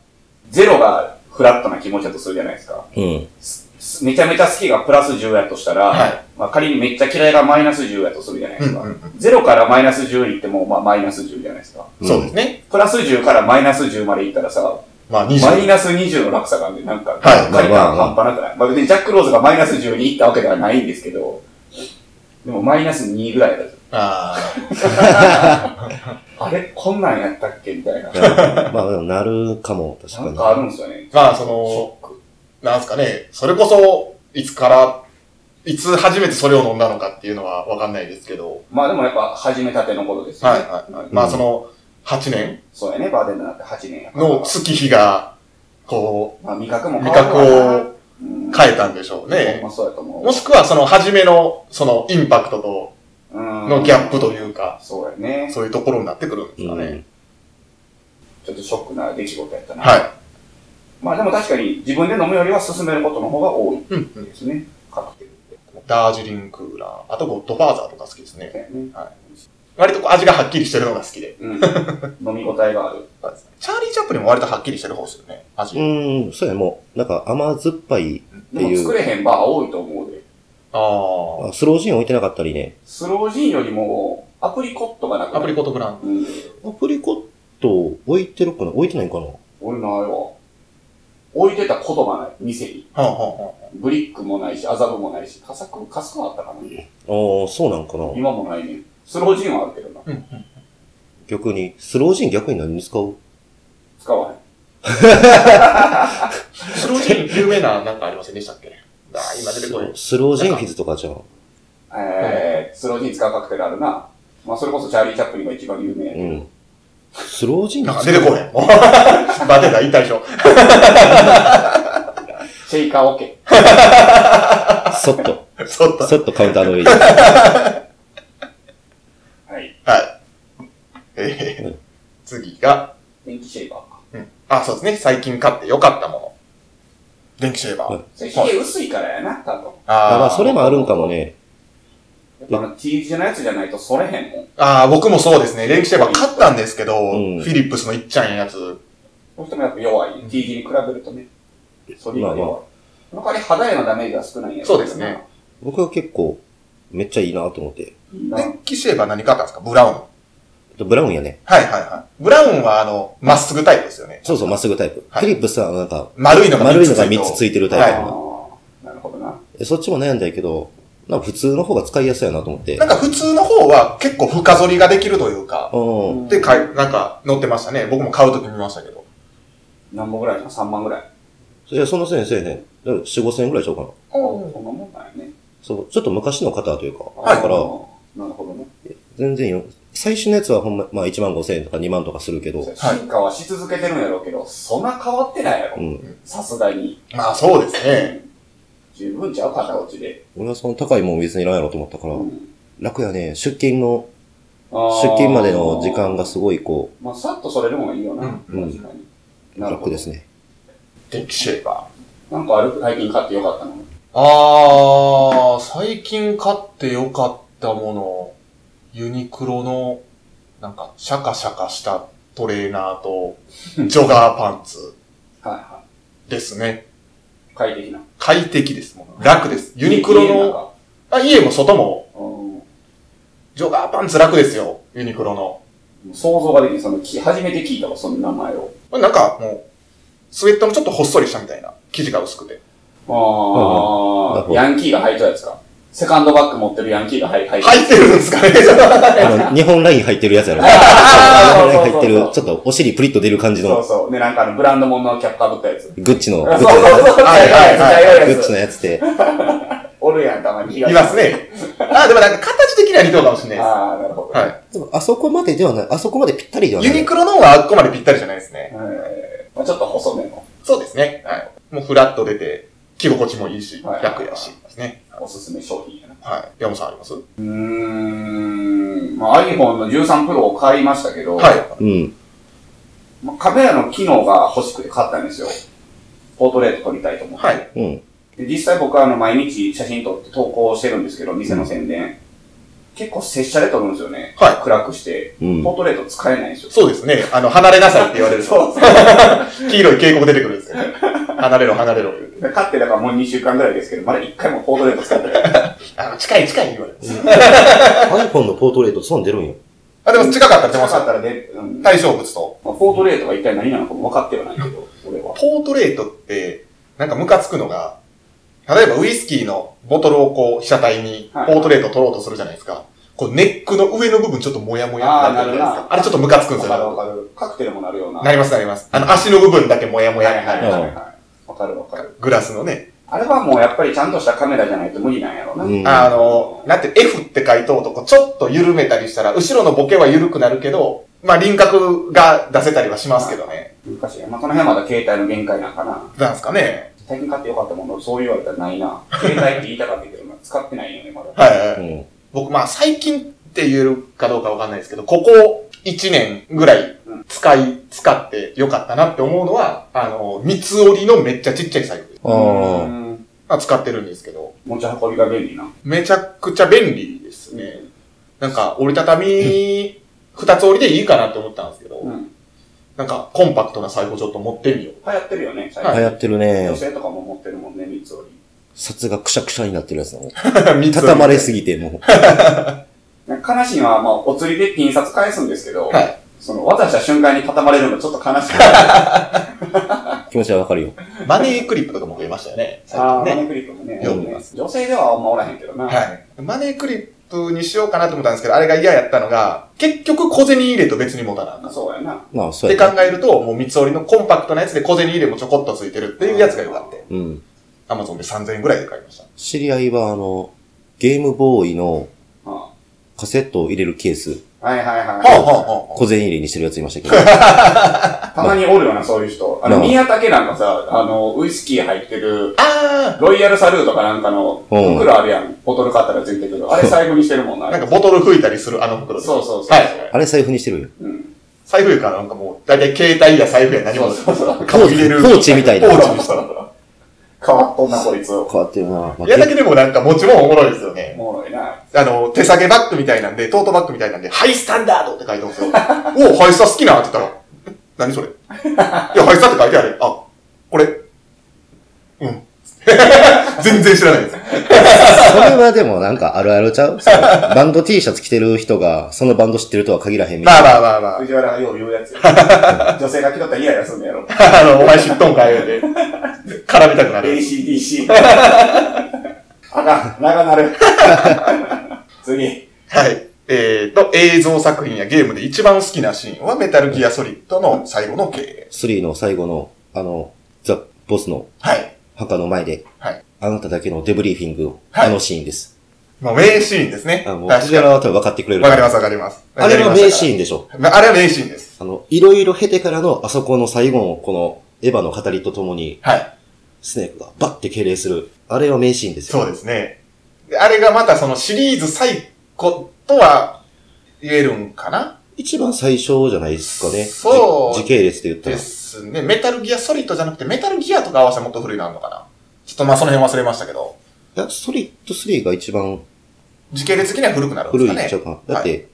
ゼロがフラットな気持ちだとするじゃないですか。うん。すめちゃめちゃ好きがプラス10やとしたら、はいまあ仮にめっちゃ嫌いがマイナス10やとするじゃないですか。うんうんうんゼロからマイナス10いっても、まあマイナス10じゃないですか。そうですね。プラス10からマイナス10までいったらさ、まあマイ20。ナス20の落差があるんで、なんか、はい借りまあまあ感半端なくないまあ別にジャックローズがマイナス10に行ったわけではないんですけど、でもマイナス2ぐらいだと。あ <laughs> あれこんなんやったっけみたいな。まあ、でもなるかも、確かに。なんかあるんですよね。あ。まあそシの、ョック。なんすかね、それこそ、いつからいつ初めてそれを飲んだのかっていうのはわかんないですけど、まあでもやっぱ始めたての頃ですよね。はいはいはい。まあその、8年？そうやね、バーテンダーになって8年やから。の月日が、こまあ味覚もう、変味覚わるわなを変えたんでしょうねま。あそうやと思う。もしくはその初めの、そのインパクトとうんのギャップというか、そうやね。そういうところになってくるんですかね。うん。ちょっとショックな出来事やったな。はまあでも確かに自分で飲むよりは進めることの方が多いい。うんうん。ですね。カクテルって。ダージリンクーラー、あとゴッドファーザーとか好きですね。そうやね割とこう味がはっきりしてるのが好きで。うん。飲み応えがある。チャーリー・チャップリンも割とはっきりしてる方ですよね。味。うん、そうや、もう、なんか甘酸っぱい、でも作れへんバー多いと思うで。ああスロージン置いてなかったりね。スロージンよりもアプリコットがなくアプリコットブランうん。アプリコット置いてるかな置いてないんかな俺ないわ。置いてたことがない、店に。はあ、はあはブリックもないし、麻布もないし、カサク、カスカあったかなああ、そうなんかな今もないね。スロージンはあるけどな。あ、うんうん。逆に、スロージン逆に何に使う？使わへん。<laughs> スロージン有名ななんかありませんでしたっけ？<laughs> 今出てこい。スロージンフィズとかじゃん。えー、スロージン使うカクテルあるな。まあ、それこそチャーリー・チャップリンが一番有名やけど。うん。スロージンなんか出てこへん。<laughs> バテた、言ったでしょ。シェイカーオケ。そっと、そっと。そっとカウンターの上に。はい。はい。えー、次が、電気シェイバーか。うん。あ、そうですね。最近買って良かったもの。電気シェーバー。はいそれ髭薄いからやな、多分。ああまあ、それもあるんかもね。やっぱあの T 字のやつじゃないとそれへんもん。ああ、僕もそうですね。電気シェーバー買ったんですけど、んフィリップスのいっちゃんやつ。その人もやっぱ弱い。T 字に比べるとね。それがまあま弱い。その代わり肌へのダメージは少ないんやろそうですね。僕は結構、めっちゃいいなと思って。電気シェーバー何買ったんですか？ブラウン。ブラウンやね。はいはいはい。ブラウンはあの、まっすぐタイプですよね。そうそう、まっすぐタイプ。はいフィリップスはなんか、丸いのが丸いのが三3つついてるタイプ。あはーなるほどな。そっちも悩んだけど、なんか普通の方が使いやすいやなと思ってなん。か普通の方は結構深剃りができるというか、うん。で、かい、なんか載ってましたね。僕も買うとき見ましたけど。何本ぐらいなの ?3 万ぐらい。いや、そんなせんせえへん。だから4、5千円ぐらいちゃうかな。そんなもんなんやね。そう、ちょっと昔の方というか。はいだから、なるほどね。全然よ。最初のやつはほんま、まあ1万5千円とか2万とかするけど、進化はし続けてるんやろうけど、そんな変わってないやろう。ん。さすがに。まあそうですね。十分ちゃう片落ちで。俺はその高いもん別にいらんやろと思ったから、うん楽やね。出勤の、出勤までの時間がすごいこまあ、さっとそれでもいいよな。うん確かに。楽ですね。電気シェーバー。なんかある？最近買ってよかったの？あー、最近買ってよかったもの、ユニクロの、なんか、シャカシャカしたトレーナーと、<laughs> ジョガーパンツはいはですね。い。快適な。快適ですもん。楽です。ユニクロの、あ家も外も、うんジョガーパンツ楽ですよ。ユニクロの。想像ができる。その、き初めて聞いたわ、その名前を。なんかもう、スウェットのちょっとほっそりしたみたいな。生地が薄くて。ああ、どヤンキーが履いたやつか。セカンドバッグ持ってるヤンキーが履い履いたやつ。入ってるんですかねあの、日本ライン入ってるやつやろ。<laughs> 日本ライン入ってる、ちょっとお尻プリッと出る感じの、そうそう。で、なんかあの、ブランド物のキャップかぶったやつ。グッチの、グ <laughs> ッそうそうそう。チはいはいはいの、グッやつチのやつで、<laughs> おるやん、たまに。います。ね。あ、でもなんか形的には似とうかもしれないです。ああ、なるほど。はい。でもあそこまでではない、あそこまでぴったりではない。ユニクロの方はあっこまでぴったりじゃないですね。えーまあちょっと細めのそうですね。はい。もうフラッと出て、着心地もいいし、はい楽やしね。おすすめ商品やな。はい。山本さんあります？うーん。まあ iPhone の13 Pro を買いましたけど、はい。うん。まあ、カメラの機能が欲しくて買ったんですよ。ポートレート撮りたいと思って。はい。うん。で実際僕はあの毎日写真撮って投稿してるんですけど、店の宣伝。結構拙者で撮るんですよね。はい暗くして。うんポートレート使えないんですよ。そうですね。あの、離れなさいって言われると、<laughs> そう <laughs> 黄色い警告出てくるんですよね。離れろ、離れろ言うて。で買ってだからもう2週間ぐらいですけど、まだ1回もポートレート使ってない。あの、近い近い言われる。iPhone のポートレートそんなん出るんよ。あ、でも近かったら出なますよ。かったらで、うん対象物と。まあ、ポートレートが一体何なのかも分かってはないけど、俺は。ポートレートって、なんかムカつくのが、例えばウイスキーのボトルをこう、被写体にポはいートレート取ろうとするじゃないですか。こう、ネックの上の部分ちょっともやもやってなるじゃないですか。あれちょっとムカつくんですわかるよ。わかる。カクテルもなるような。なりますなります。あの、足の部分だけもやもやってなるグラスのね、あれはもうやっぱりちゃんとしたカメラじゃないと無理なんやろうな。うんあの、なんて F って書いとうとこちょっと緩めたりしたら、後ろのボケは緩くなるけど、まあ輪郭が出せたりはしますけどね。難しい。まあ、その辺はまだ携帯の限界なんかな。なんですかね。最近買ってよかったもの、そう言われたらないな。<laughs> 携帯って言いたかったけどな、使ってないよね、まだ。はいはい。うん。僕、まあ最近って言えるかどうかわかんないですけど、ここ1年ぐらい使い、使ってよかったなって思うのは、あの、三つ折りのめっちゃちっちゃい財布。あうあ。んまあ使ってるんですけど、持ち運びが便利な。めちゃくちゃ便利ですね。なんか折りたたみ、二つ折りでいいかなって思ったんですけど、うん。なんかコンパクトな財布をちょっと持ってみよう。流行ってるよね、最はい流行ってるね女。性とかも持ってるもんね、三つ折り。札がくしゃくしゃになってるやつだもん。<laughs> 三つ折り畳まれすぎて、もなんか悲しいのは、まあ、お釣りでピン札返すんですけど、はいその、渡した瞬間に畳まれるのちょっと悲しい。う <laughs> 気持ちはわかるよ。マネークリップとかも増えましたよね。最ああ、近ね。マネクリップもね。よく見ます女性ではあんまおらへんけどな。はい。マネークリップにしようかなと思ったんですけど、あれが嫌やったのが、結局小銭入れと別に持たな。そうやな。まあ、そってうやね。考えると、もう三つ折りのコンパクトなやつで小銭入れもちょこっとついてるっていうやつが良かった。うん。アマゾンで3000円ぐらいで買いました。知り合いは、あの、ゲームボーイのはカセットを入れるケース、あはいはいはい。はあはあは小銭入れにしてるやついましたけど。<laughs> たまにおるよな、そういう人。あの、まあ宮武なんかさ、あの、ウイスキー入ってる、あ。あロイヤルサルートかなんかのうん袋あるやん。ボトル買ったらついてくる。あれ財布にしてるもんな。あ。なんかボトル吹いたりするあの袋そうそうそう。はい。あれ財布にしてるよ。うん。財布かなんかもう、だいたい携帯や財布や何もそうそうそう入れる。ポーチみたいなポーチにしたら。変わっとんな、こいつ。お変わってるな。まあいやだけでもなんかもちろんおもろいですよね。もろいな。あの、手提げバッグみたいなんで、トートバッグみたいなんで、ハイスタンダードって書いてますよ。<laughs> おお、ハイスタ好きなって言ったら、何それ？<laughs> いや、ハイスタって書いてある。あ、これ。うん。<laughs> 全然知らないです。それはでもなんかあるあるちゃう？そのバンド T シャツ着てる人が、そのバンド知ってるとは限らへんみたまあいな。まあまあまあ。藤原がよう言うやつや。<laughs> 女性が着とったら嫌やすんのやろ。あの、お前知っとんかいで、絡みたくなる。ACDC。あかん、長なる。<laughs> 次。はい。えーと、映像作品やゲームで一番好きなシーンはメタルギアソリッドの最後の経営。3の最後の、あの、ザ・ボスのはい。墓の前で、はい。あなただけのデブリーフィング、はいあのシーンです。まあ、名シーンですね。あもう。藤原は多分分かってくれる。わかりますわかります。あれは名シーーンでしょ。ン。あれは名シーンです。あの、いろいろ経てからのあそこの最後のこのエヴァの語りとともに、はい。スネークがバッて敬礼する。あれは名シーンですよ。そうですね。であれがまたそのシリーズ最古とは言えるんかな一番最初じゃないですかね。そうじ時系列で言ったでら。すね。メタルギアソリッドじゃなくて、メタルギアとか合わせてもっと古いのあるのかなちょっとまあその辺忘れましたけど、いや、ソリッド3が一番時系列的には古くなるんですかね。古いっちゃうかな。だっはいて、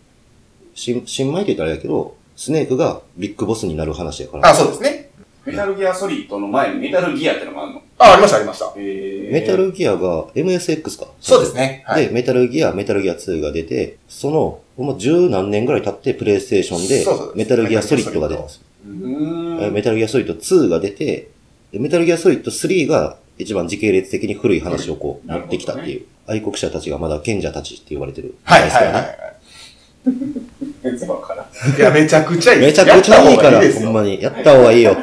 新、新米って言ったらあれやけど、スネークがビッグボスになる話やから。あ、そうですね。メタルギアソリッドの前にメタルギアってのがあるの？あ、ありましたありました。えー、メタルギアが MSX か。そうですね。はい。で、メタルギア、メタルギア2が出て、その、ほんま十何年ぐらい経ってプレイステーションでそうそう、メタルギアソリッドが出たんですメタルギアソリッド2が出て、でメタルギアソリッド3が一番時系列的に古い話をこう持ってきたっていう、愛国者たちがまだ賢者たちって呼ばれてる。はいはいはいね。は全然わからん。い。いや、めちゃくちゃいい。めちゃくちゃいいから、やった方がですよほんまに。やった方がいいよ。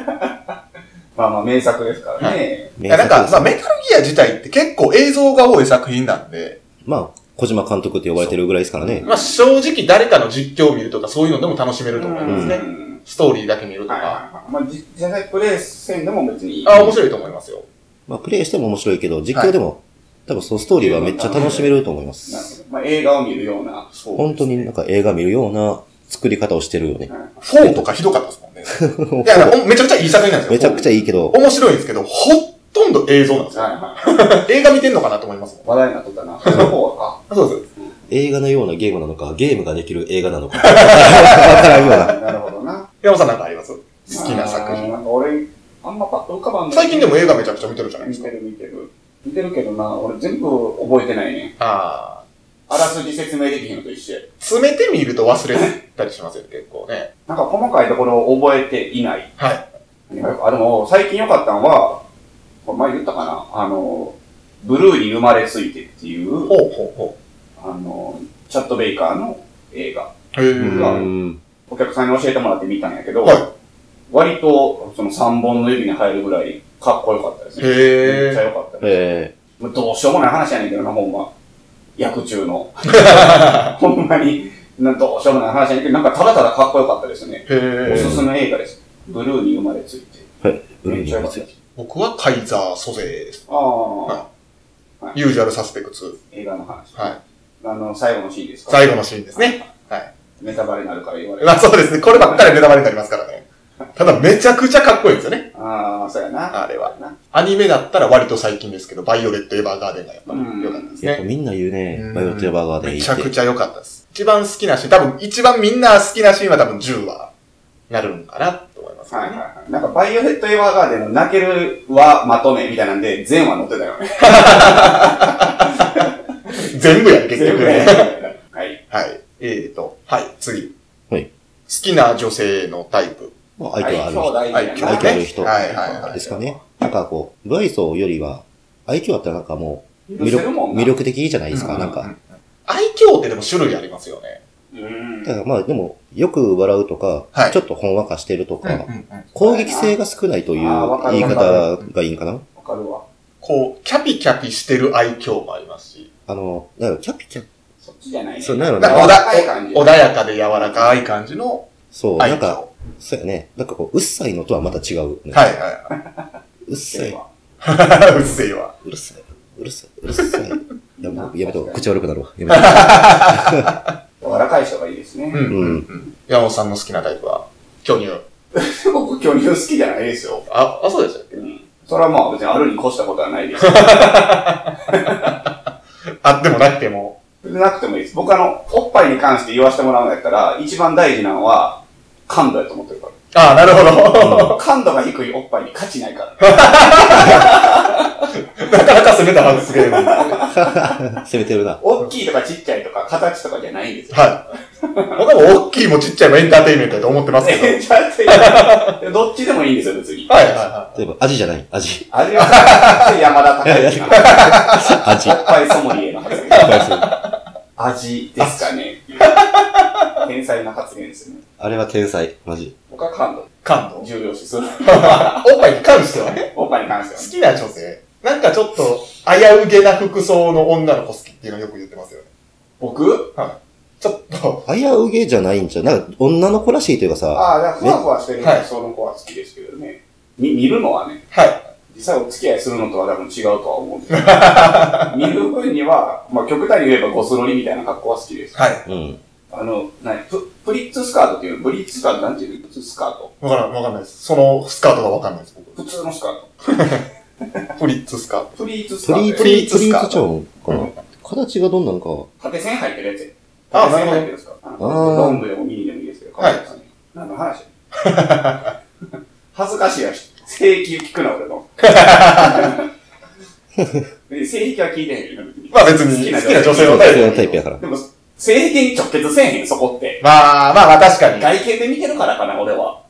まあまあ名作ですからね。いや、なんか、まあ、メタルギア自体って結構映像が多い作品なんで、まあ、小島監督って呼ばれてるぐらいですからね。まあ、正直誰かの実況を見るとかそういうのでも楽しめると思いますね。うんストーリーだけ見るとはいはいか。はい。まあ、じ実際プレイせんでも別にいい。あ、面白いと思いますよ。まあ、プレイしても面白いけど、実況でも、多分そのストーリーはめっちゃ楽しめると思いまなるす。ほど。まあ映画を見るような。そう本当になんか映画見るような作り方をしてるよね。4とかひどかったですもんね。<laughs> いや、めちゃくちゃいい作品なんですよ。めちゃくちゃいいけど、面白いんですけど、ほとんど映像なんですよ。はいはい。映画見てんのかなと思いますもん。話題になっとったな。その方はそうです。映画のようなゲームなのか、ゲームができる映画なのか。<laughs> わからんような。か。なるほどな。山本さんなんかあります？好きな作品。なんか俺、あんまパッと浮かばんない最近でも映画めちゃくちゃ見てるじゃないですか見て。る見てる。見てるけどな、俺全部覚えてないね。ああ。あらすじ説明できひんのと一緒や。詰めてみると忘れたりしますよ、結構ね。なんか細かいところを覚えていない。はい。あ、でも、最近良かったのは、これ前言ったかなあの、ブルーに生まれついてっていう、ほうほうほあの、チャット・ベイカーの映画。う。へえ。うーん。お客さんに教えてもらって見たんやけど、は割とその3本の指に入るぐらいかっこよかったですね。めっちゃへ良かったです。どうしようもない話やねんけどな、ほんま。役中の。<laughs> ほんまに、などうしようもない話やねんけど、なんかただただかっこよかったですね。おすすめ映画です。ブルーに生まれついて。めっちゃ良かったです。僕はカイザー・ソゼです。ああ、ユージュアル・サスペクツ。映画の話。はい。あの、最後のシーンですか？最後のシーンですね。はい。ネタバレになるから言われる。まあそうですね。こればっかりネタバレになりますからね。ただめちゃくちゃかっこいいんですよね。ああ、そうやな。あれはな。アニメだったら割と最近ですけど、バイオレット・エヴァーガーデンがやっぱり良かったですね。やっぱみんな言うねうん、バイオレット・エヴァーガーデンいいって。めちゃくちゃ良かったです。一番好きなシーン、多分一番みんな好きなシーンは多分10話になるんかなと思いますけどね。はいはいはい。なんか、バイオレット・エヴァーガーデンの泣けるはまとめみたいなんで、全話載ってたよね。<laughs> 全部やん、結局ね。はい。はい。えーと、はい、次。はい好きな女性のタイプ。まあ、愛嬌ある人。愛嬌ある人はいはいはい。ですかね。なんかこう、不愛想よりは、愛嬌あったらなんかもう、許魅力的じゃないですか、うんなんか。愛嬌ってでも種類ありますよね。うん。だからまあでも、よく笑うとか、はいちょっとほんわかしてるとか、うんうんうん攻撃性が少ないという言い方がいいんかな？わかるわ。こう、キャピキャピしてる愛嬌もありますし、あの、だからキャピキャピ、そっちじゃないね。そうなんやろなんかな。かい感じ穏やかで柔らかい感じのそう。なんか、そうやね。なんかこう、うっさいのとはまた違う、ね。はいはうっさい。<laughs> うっせえわ。うるさい。うるさい。うるさい。いや、もうやめとこう、口悪くなるわ。やめとこ <laughs> 柔らかい人がいいですね。うんうんうん。山本さんの好きなタイプは、巨乳。<laughs> 僕、巨乳好きじゃないですよ。あ、あ、そうでしたっけ？うん。それはまあ別にあるに越したことはないです。<laughs> あってもなくても。なくてもいいです。僕あの、おっぱいに関して言わせてもらうんやったら、一番大事なのは、感度やと思ってるかああ、なるほど。ら。感度が低いおっぱいに価値ないから。<laughs> なかなか攻めた発言。はう。攻めてるな。大きいとかちっちゃいとか、形とかじゃないんですよ。い。僕はもう大きいもちっちゃいもエンターテインメントだと思ってますけど。は <laughs> いえちゃんとやるどっちでもいいんですよ、別に。はいは例えば、味じゃない？味。味は、山田孝之の <laughs> 味。おっぱいソムリエの発言。味ですかね。天才な発言ですよね。あれは天才。マジ。僕は感度、い。感度？重要視する。おっぱいに関しては？ね。おっぱいに関しては好ね。きな女性？なんかちょっと、危うげな服装の女の子好きっていうのをよく言ってますよね。僕？ちょっと、危うげじゃないんじゃうなんか、女の子らしいというかさ、ああ、だからふわふわしてるはいその子は好きですけどね。み見るのはね、はい。実際お付き合いするのとは多分違うとは思うんですけど。<laughs> 見る分には、まあ極端に言えばゴスロリみたいな格好は好きです。はい。うん。あの、なに、ププリッツスカートっていうのブリッツスカートなんていうのスカート？わからん、わかんないです。そのスカートがわかんないです、僕。普通のスカート。<laughs> フリッツスカート。プリーツスプリーツ、カートで。プリーツプリースカートツちゃうんかな形がどんなのか。縦線入ってるやつや。あ縦線入ってるんですかあロングでもミニでもいいですけど。はいですね。何の話恥ずかしいやし。性癖聞くな、俺の。<laughs> で性癖は聞いてへんよ。まあ別に好きな女性のタイプ女性のタイプやから。でも、性癖に直結せえへん、そこって。まあまあまあ確かに。外見で見てるからかな、俺は。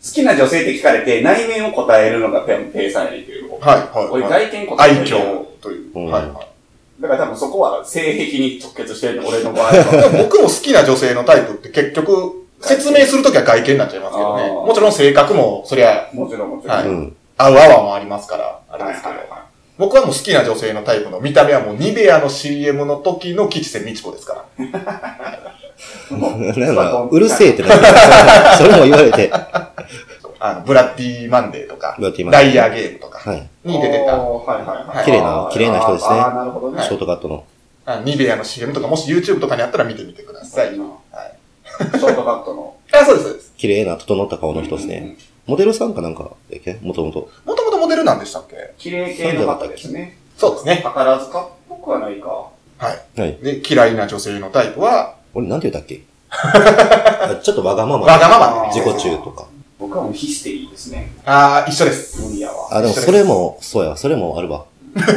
好きな女性って聞かれて、内面を答えるのがペンペーサーやねんけど。はいはい、俺はい。外見答えるやん嬌という。うんはいはい。だから多分そこは性癖に直結してるの、俺の場合は。でも僕も好きな女性のタイプって結局、説明するときは外見になっちゃいますけどね。もちろん性格も、そりゃ、もちろんもちろん。はいうん。合う合わもありますから、あれですけど。はいはいは僕はもう好きな女性のタイプの見た目はもうニベアの CM の時の吉瀬美智子ですから。いもうなんか、うるせえってなって <laughs> それも言われて。あの、ブラッディマンデーとかダイヤゲームとかはい。に出てた、おーはいはいはい。綺麗な綺麗な人ですねなるほどね。ショートカットの。あニベアの CM とか、もし YouTube とかにあったら見てみてください。はいはい。ショートカットの。あ、そうです、そうです。綺麗な整った顔の人ですね。モデルさんかなんかだっけ？もともと。もともとモデルなんでしたっけ？綺麗系の方ですね。そうですね。宝塚？っぽくはないか。はい。はい。で、嫌いな女性のタイプは、俺なんて言ったっけ？<laughs> あちょっとわがまま。わがままね。自己中とか。僕はもうヒステリーですね。ああ、一緒です。無理やわ。あ、でもそれも、そうや、それもあるわ。<laughs> でも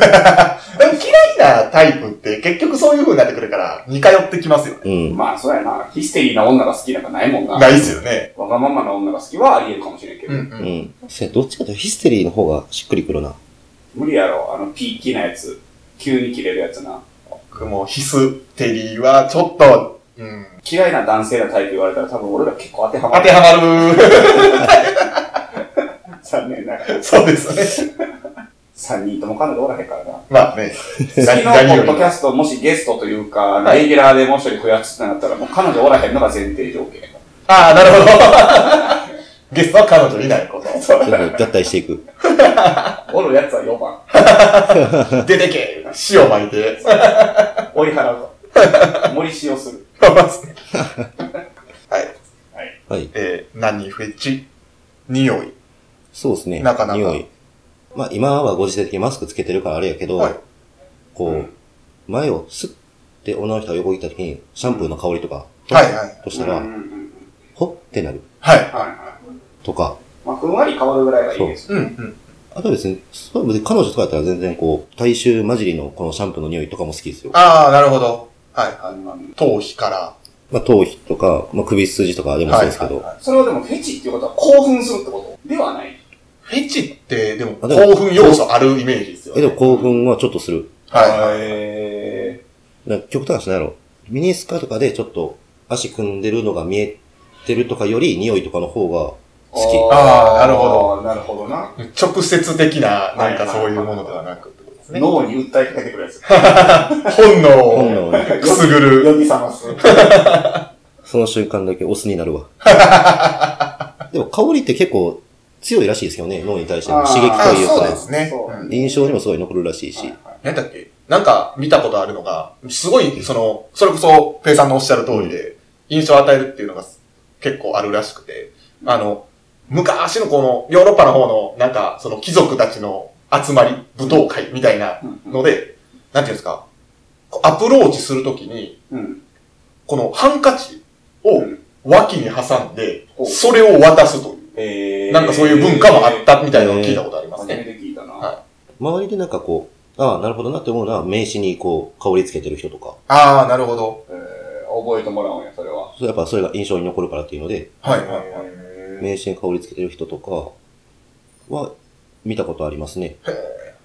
嫌いなタイプって結局そういう風になってくるから、似通ってきますよね。うん。まあ、そうやな。ヒステリーな女が好きなんかないもんな。ないっすよね。わがままな女が好きはあり得るかもしれんけど。うんう。うんん。せやどっちかというとヒステリーの方がしっくりくるな。無理やろ。あの、ピーキなやつ。急に切れるやつな。僕もヒステリーはちょっと、うん、嫌いな男性のタイプ言われたら多分俺ら結構当てはまる。当てはまる。<laughs> 残念ながら。そうですね。3人とも彼女おらへんからな。まあね。次のポッドキャスト、もしゲストというか、はいレギュラーでもう一人増やすってなったら、もう彼女おらへんのが前提条件ああ、なるほど。<laughs> ゲストは彼女いないこと。ちょっと合体していく。ら。おるやつは4番。<laughs> 出てけ塩巻いて。<laughs> 追い払うと。森塩する。はい。はい。はい。えー、何？フェチ？匂い。そうですね。なかなか匂い。まあ今はご時世的にマスクつけてるからあれやけど、はいこう、うん前をスッて女の人が横切った時に、シャンプーの香りとか、はいはい。としたら、うんうんうんほってなるはい。はいはい。とか、まあ、ふんわり香るぐらいがいいです。うんうん。あと別に、そう別に彼女とかやったら全然こう、大衆混じりのこのシャンプーの匂いとかも好きですよ。ああ、なるほど。はいはい。うん頭皮から。まあ頭皮とか、まあ首筋とかでもそうですけど、はいはいはいそれはでもフェチっていうことは興奮するってこと？ではない。フェチって、でも、興奮要素あるイメージですよえ、ね。でも興奮はちょっとする。はいはい。へなんか極端な話なんやろ。ミニスカとかでちょっと足組んでるのが見えてるとかより匂いとかの方が好あーなるほど。なるほどな。直接的な、なんかそういうものではなくってことですね。脳に訴えかけてくるやつ。本能き。を本能にくすぐる。呼び覚ます。<laughs> その瞬間だけオスになるわ。<laughs> でも香りって結構強いらしいですよね、脳に対しての刺激とあいうか。そうで、すね。印象にもすごい残るらしいし。何だっけ？なんか見たことあるのが、すごい、その、それこそ、ペイさんのおっしゃる通りで、印象を与えるっていうのが結構あるらしくて、あの、昔のこの、ヨーロッパの方の、なんか、その貴族たちの集まり、舞踏会みたいなので、なんていうんですか、アプローチするときに、うん。このハンカチをうん。脇に挟んでそれを渡すという、えーなんかそういう文化もあったみたいなのを聞いたことあります初めね。て聞いたな。は周りでなんかこう、ああ、なるほどなって思うのは、名刺にこう、香りつけてる人とか、ああ、なるほど。えー覚えてもらうんや、それは。それやっぱそれが印象に残るからっていうので、はいはいはい。名刺に香りつけてる人とかは、見たことありますね。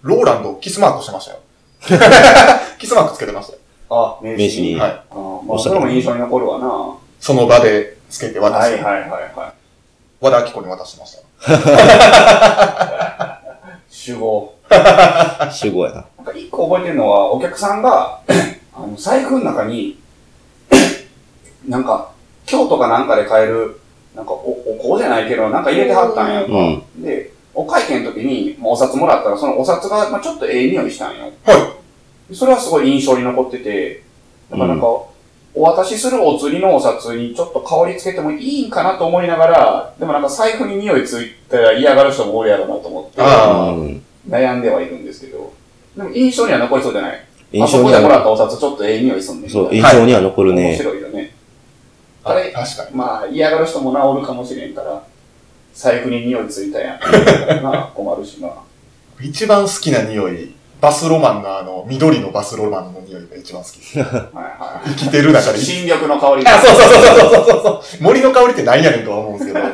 ローランド、キスマークしてましたよ。<laughs> キスマークつけてましたよ。あ、名名刺にはい。あーまあ、それも印象に残るわな。はその場でつけて渡して、いはいはいは和田アキ子に渡してました。い。集合。集合やな。なんか一個覚えてるのは、お客さんが、<clears throat> あの、財布の中に、<clears throat> なんか、京都かなんかで買える、なんかお、お香じゃないけど、なんか入れてはったんやんか。うんで、お会計の時に、まあお札もらったら、そのお札が、まあ、ちょっとええ匂いしたんよ。はそれはすごい印象に残ってて、だからなんか、お渡しするお釣りのお札にちょっと香りつけてもいいんかなと思いながら、でもなんか財布に匂いついたら嫌がる人もおるやろうなと思って、悩んではいるんですけど、でも印象には残りそうじゃない？印象には、こでもらったお札ちょっとええ匂いすんねん。そう、面印象には残るね。白いよね。あれ、確かに。まあ嫌がる人もな、おるかもしれんから、財布に匂いついたやん。な <laughs> あ、困るしな。一番好きな匂い、バスロマンのあの、緑のバスロマンの匂いが一番好きです。はいはい。生きてる中で。新緑の香りあ、そうそうそうそうそうそう。森の香りって何やねんとは思うんですけど。<laughs>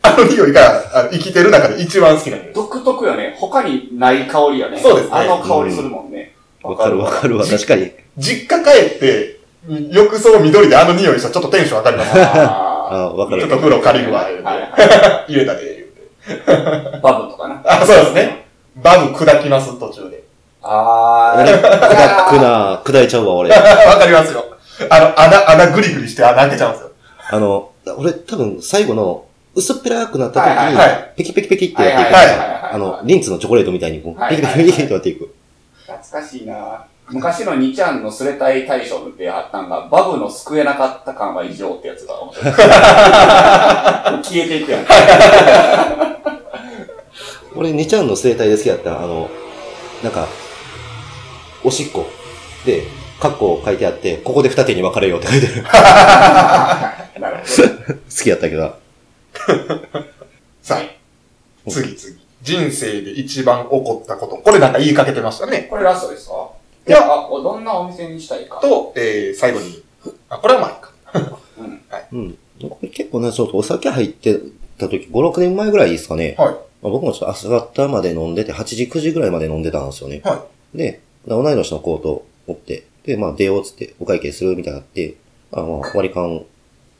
あの匂いが、あの生きてる中で一番好きな匂い。独特よね。他にない香りよね。そうですねあの香りするもんね。わかるわかるわ。確かに。実家帰って、浴槽緑であの匂いしたらちょっとテンション上がります。ああわかるちょっ。と風呂借りるわ、<laughs> 入れたで、言うて。ーバブとかな。あ、そうですね。バブ砕きます、途中で。あ俺、ー。砕くな、砕いちゃうわ、俺。わかりますよ。あの、穴、穴グリグリして穴開けちゃうんですよ。あの、俺多分最後の薄っぺらくなった時はいはいはに、ペキペキペキってやっていく。はいあの、リンツのチョコレートみたいにこう、はいペキペキペキってやっていく。懐かしいな昔の2ちゃんのスレタイ大賞であったんが、バブの救えなかった感は異常ってやつが面白い。<laughs> 消えていくやん。俺、2ちゃんの生態で好きだったあの、なんか、おしっこで、カッコ書いてあって、ここで二手に分かれようって書いてある。なるほど。好きやったけど。さあ、次次。人生で一番起こったこと。これなんか言いかけてましたね。これラストですか？いやあ、どんなお店にしたいか。と、えー、最後に。あ、これはまあいいか。うん。こ <laughs> れ結構ね、ちょっとお酒入ってた時、5、6年前ぐらいですかね。はい。まあ、僕もちょっと朝方まで飲んでて、8時、9時ぐらいまで飲んでたんですよね。はで、同い年の子とおって、で、まあ出ようっつってお会計するみたいになって、あまあ割り勘、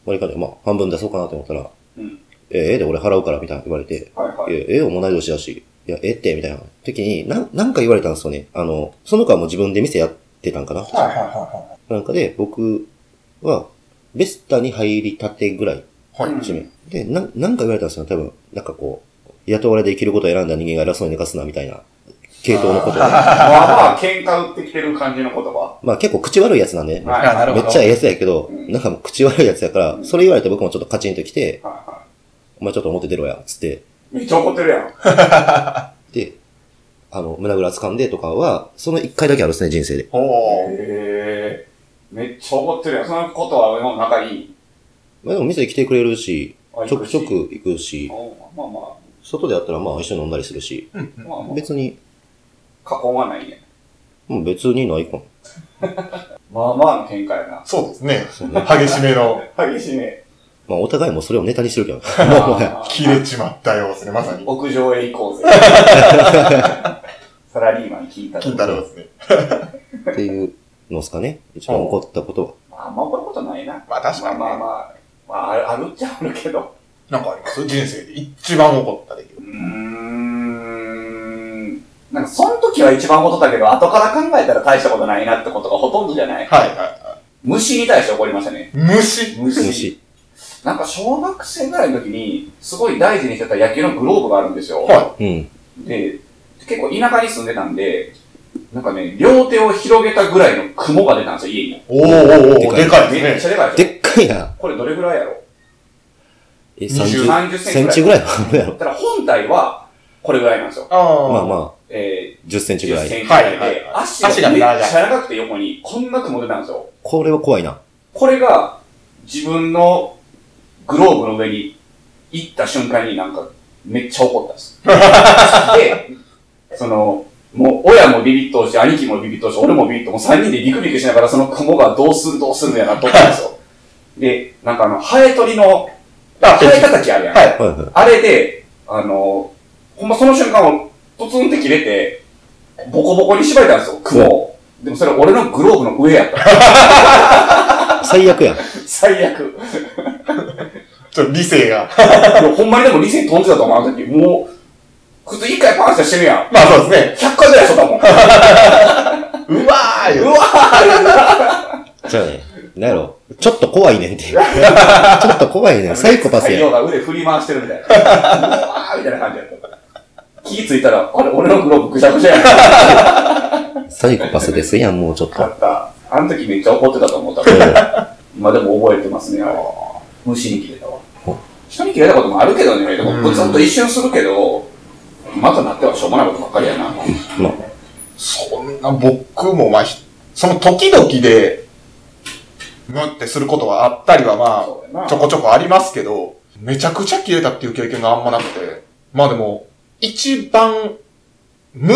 割り勘で、まあ半分出そうかなと思ったら、うん。え、ええで俺払うから、みたいな言われて、はいはいい。や、ええよ、同い年だし、いや、ええって、みたいな時に、なん、なんか言われたんですよね。あの、その子はもう自分で店やってたんかな。はいはいはなんかで、僕は、ベスタに入りたてぐらい、いはい。はい。初め。で、なん、なんか言われたんですよ。多分、なんかこう、雇われで生きることを選んだ人間が偉そうに寝かすな、みたいな、系統のことを。まあまあ、喧嘩売ってきてる感じの言葉。まあ結構口悪いやつなんで、はいあなるほど。めっちゃええやつやけど、うんなんかもう口悪いやつやから、うんそれ言われて僕もちょっとカチンときて、はいはお前ちょっと表出ろや、つって、い。めっちゃ怒ってるやん。<laughs> で、あの、胸ぐら掴んでとかは、その一回だけあるですね、人生で。おー。へえ。めっちゃ怒ってるやん。そのことはもう仲いい。まあでも店来てくれるし、あちょくちょく。行くし、おまあま外でやったらまあ一緒に飲んだりするし、うんあ、まあまあ、別に、過言はないね。もう別にないかな。<laughs> まあまあの喧嘩やな。そうですね。そうね激しめの、<laughs> 激しいね。まあお互いもそれをネタにしてるけど、もう <laughs> 切れちまったようですね、まさに。屋上へ行こうぜ。サラリーマン聞いた金太郎ですね。っていうのですかね。一番起こったことは。まあ、あんま怒ることないな。まあ確かにねまあまあまあ、まあ、あるあるっちゃあるけど。なんかあります？人生で一番起こった出来うーん。なんか、その時は一番怒ったけど、後から考えたら大したことないなってことがほとんどじゃない？事。はいはいは虫に対して怒りましたね。い。虫？虫。虫。なんか、小学生ぐらいの時に、すごい大事にしてた野球のグローブがあるんですよ。はうん。で、結構田舎に住んでたんで、なんかね、両手を広げたぐらいの雲が出たんですよ、家に。おーおーおーでかいでかいめっ。ちゃでかいで。でっかいな。これどれぐらいやろえ、20 30 30センチぐらいはあるやろ。ただ本体は、これぐらいなんですよ。あまあまあ、え10センー、10チぐらい。センチぐらいで、はいはいはい足足ががめっちゃ長くて横に、こんな雲出たんですよ。これは怖いな。これが、自分のグローブの上に行った瞬間になんか、めっちゃ怒ったんです。<laughs> で、その、もう親もビビっとうし、兄貴もビビっとうし、俺もビビっとう、もう3人でビクビクしながらその雲がどうするどうするのやなと思ったんですよ。で、なんかあの、ハエ取りの、あハエ叩きあるやん。はいはいはい。あれで、あの、ほんまその瞬間をポツンって切れて、ボコボコに縛れたんですよ、雲を。でもそれ俺のグローブの上やった。<laughs> 最悪やん。最悪。ちょっと理性が。ほんまにでも理性飛んでたと思う、あの時。もう、普通一回パンチしてるやん。まあそうですね。100回ぐらいしとったもん。<laughs> うわーよ。うわじゃあね、なんやろ？ちょっと怖いねんって。<laughs> ちょっと怖いねん。サイコパスや。太陽が腕振り回してるみたいな。<laughs> うわーみたいな感じやった。気ぃついたら、あれ、俺のグローブぐちゃぐちゃやん。サイコパスですやん、もうちょっと。あった。あの時めっちゃ怒ってたと思ったうん今でも覚えてますね、あれ。虫に切れたわお。人に切れたこともあるけどね、でもうんブツンと一瞬するけど、またなってはしょうもないことばっかりやな。まあ、そんな僕もまあ、ひその時々で、むってすることはあったりはまあ、ちょこちょこありますけど、めちゃくちゃ切れたっていう経験があんまなくて、まあでも、一番、無、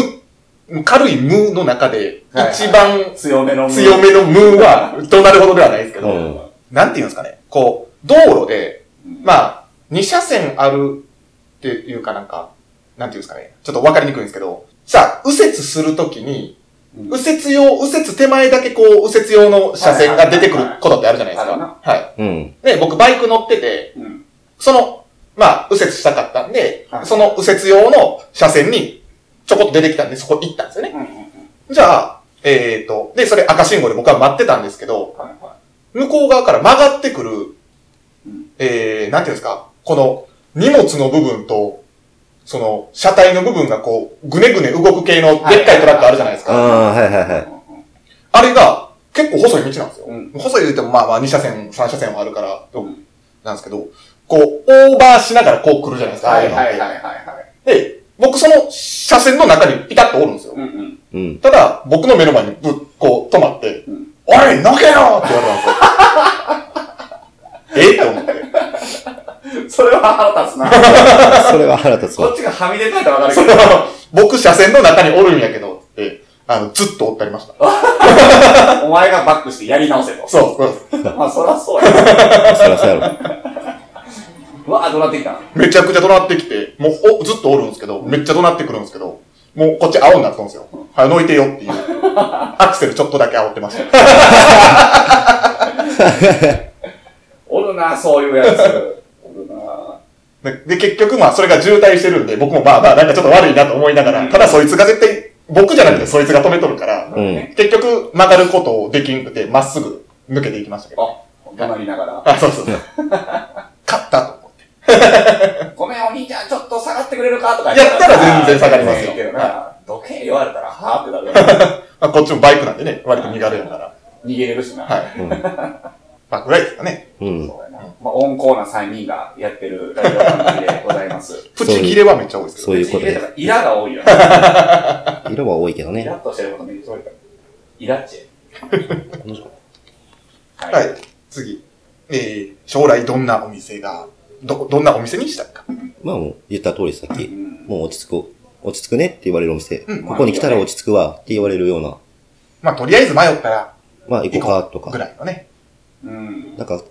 軽い無の中で、一番強めの無。強めの無は、どうなるほどではないですけど、うん。なんて言うんですかね、こう、道路で、まあ、二車線あるっていうかなんか、なんていうんですかね、ちょっとわかりにくいんですけど、さあ、右折するときに、うん右折用、右折手前だけこう、右折用の車線が出てくることってあるじゃないですか。はい。うん。で、僕バイク乗ってて、うんその、まあ、右折したかったんで、はいその右折用の車線にちょこっと出てきたんで、そこ行ったんですよね。うんうんうんじゃあ、えっ、と、で、それ赤信号で僕は待ってたんですけど、はいは向こう側から曲がってくるうん、えー、なんていうんですか、この荷物の部分と、その車体の部分がこう、ぐねぐね動く系のでっかいトラックあるじゃないですか。ああ、はいはいはい。あれが結構細い道なんですよ。うん細い言ってもまあまあ2車線、3車線はあるから、うんなんですけど、こう、オーバーしながらこう来るじゃないですか。はいはいはいはいはい。で、僕その車線の中にピタッとおるんですよ。うんうん。うん。ただ、僕の目の前にぶっ、こう止まって、うんおい、のけよって言われたんですよ。え？って思って。それは腹立つな。<laughs> それは腹立つわこっ。ちがはみ出たいとわかるそけど。の僕車線の中におるんやけど、って、あの、ずっとおったりました。<laughs> お前がバックしてやり直せと。そうそう。まあ、そらそうや。<laughs> そらそうやろ。うわあ、どうなってきたのめちゃくちゃ怒鳴ってきて、もうおずっとおるんですけど、めっちゃ怒鳴ってくるんですけど、もうこっち青になったんですよ。はい、乗いてよっていう。アクセルちょっとだけ煽ってました。おるな、そういうやつ。おるな。で、で結局まあそれが渋滞してるんで、僕もまあまあなんかちょっと悪いなと思いながら、ただそいつが絶対、僕じゃなくてそいつが止めとるから、うん。結局曲がることをできんくて、まっすぐ抜けていきましたけど。あ、怒鳴りながら。あ、そうそうそう。<laughs> 勝ったと思って。ごめん、お兄ちゃん、ちょっと下がってくれるかとかやったら全然下がりますよけどな、どけ言われたら、はぁってなるよね。<laughs> まあ、こっちもバイクなんでね、割と身軽やから。逃げれるしな。はい。うん。まあ、ぐらいですかね。うん。そうやな。まあ、温厚な3人がやってるラジオ番組でございます。<laughs> プチ切れはめっちゃ多いですけど。そういうことでイラが多いよね。<laughs> 色は多いけどね。イラッとしてることめっちゃ多いから。イラッチェ。はい。はい。次。えー、将来どんなお店が、ど、どんなお店にしたいか。まあもう言った通りさっき、うんもう落ち着く、落ち着くねって言われるお店、うんここに来たら落ち着くわって言われるような、まあ、とりあえず迷ったら、まあ行こうかとぐか、らいのね。うん。なんか、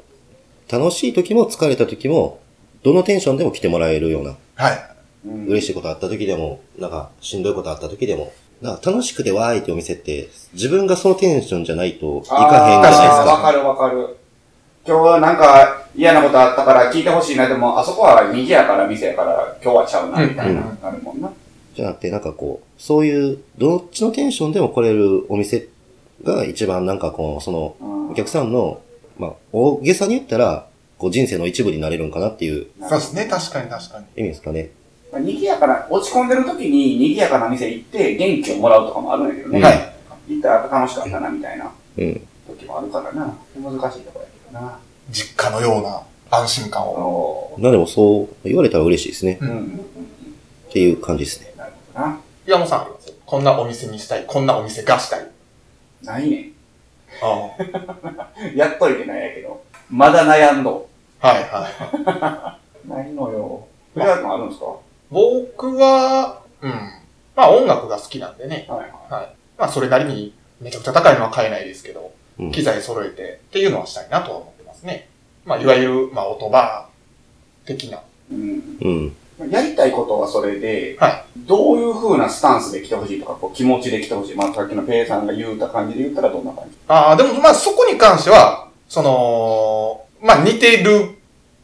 楽しい時も疲れた時も、どのテンションでも来てもらえるような、はい。うん嬉しいことあった時でも、なんかしんどいことあった時でも、なんか楽しくてわーいってお店って、自分がそのテンションじゃないといかへんじゃないですか。わかるわかる。今日はなんか嫌なことあったから聞いてほしいな、でもあそこは賑やから店やから今日はちゃうな、みたいな、うんなるもんな。じゃなくて、なんかこう、そういう、どっちのテンションでも来れるお店が一番なんかこう、その、うんお客さんの、まあ、大げさに言ったら、こう人生の一部になれるんかなっていうそうですね。確かに確かに。意味ですかね。まあ賑やかな、落ち込んでる時に賑やかな店行って元気をもらうとかもあるんだけどね。うんはい。行ったら楽しかったな、みたいなうん。時もあるからな。難しいところやけどな。実家のような安心感を。おまあでもそう言われたら嬉しいですね。ーうん。っていう感じですね。なるほどな。岩本さんありますこんなお店にしたい。こんなお店がしたい。ないね。やっといてないやけど。まだ悩んど。あ。はいはい。ないのよ。藤原君あるんですか？は僕は、うん。まあ音楽が好きなんでね。いはい。まあそれなりにめちゃくちゃ高いのは買えないですけど、うん機材揃えてっていうのはしたいなとは思ってますね。まあいわゆる、まあ音バー的な。うん。うん。やりたいことはそれで、はどういう風なスタンスで来てほしいとか、こう気持ちで来てほしい。まあ、さっきのペイさんが言うた感じで言ったらどんな感じ？ああ、でもまあそこに関しては、その、まあ似てる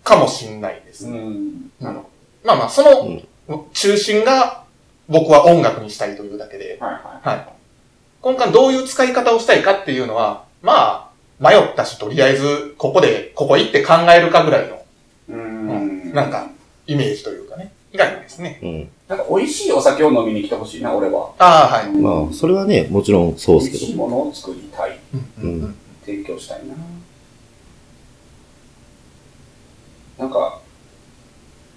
かもしんないですね。ん。なるほまあまあその中心が僕は音楽にしたいというだけで、ど。はいはい。はい。今回どういう使い方をしたいかっていうのは、まあ迷ったし、とりあえずここで、ここ行って考えるかぐらいのうーん。なんか、イメージというかね。以外にですね。うん。なんか美味しいお酒を飲みに来てほしいな、俺は。ああ、はい。うんまあ、それはね、もちろんそう美ですけど。味しいものを作りたい。うん提供したいな。なんか、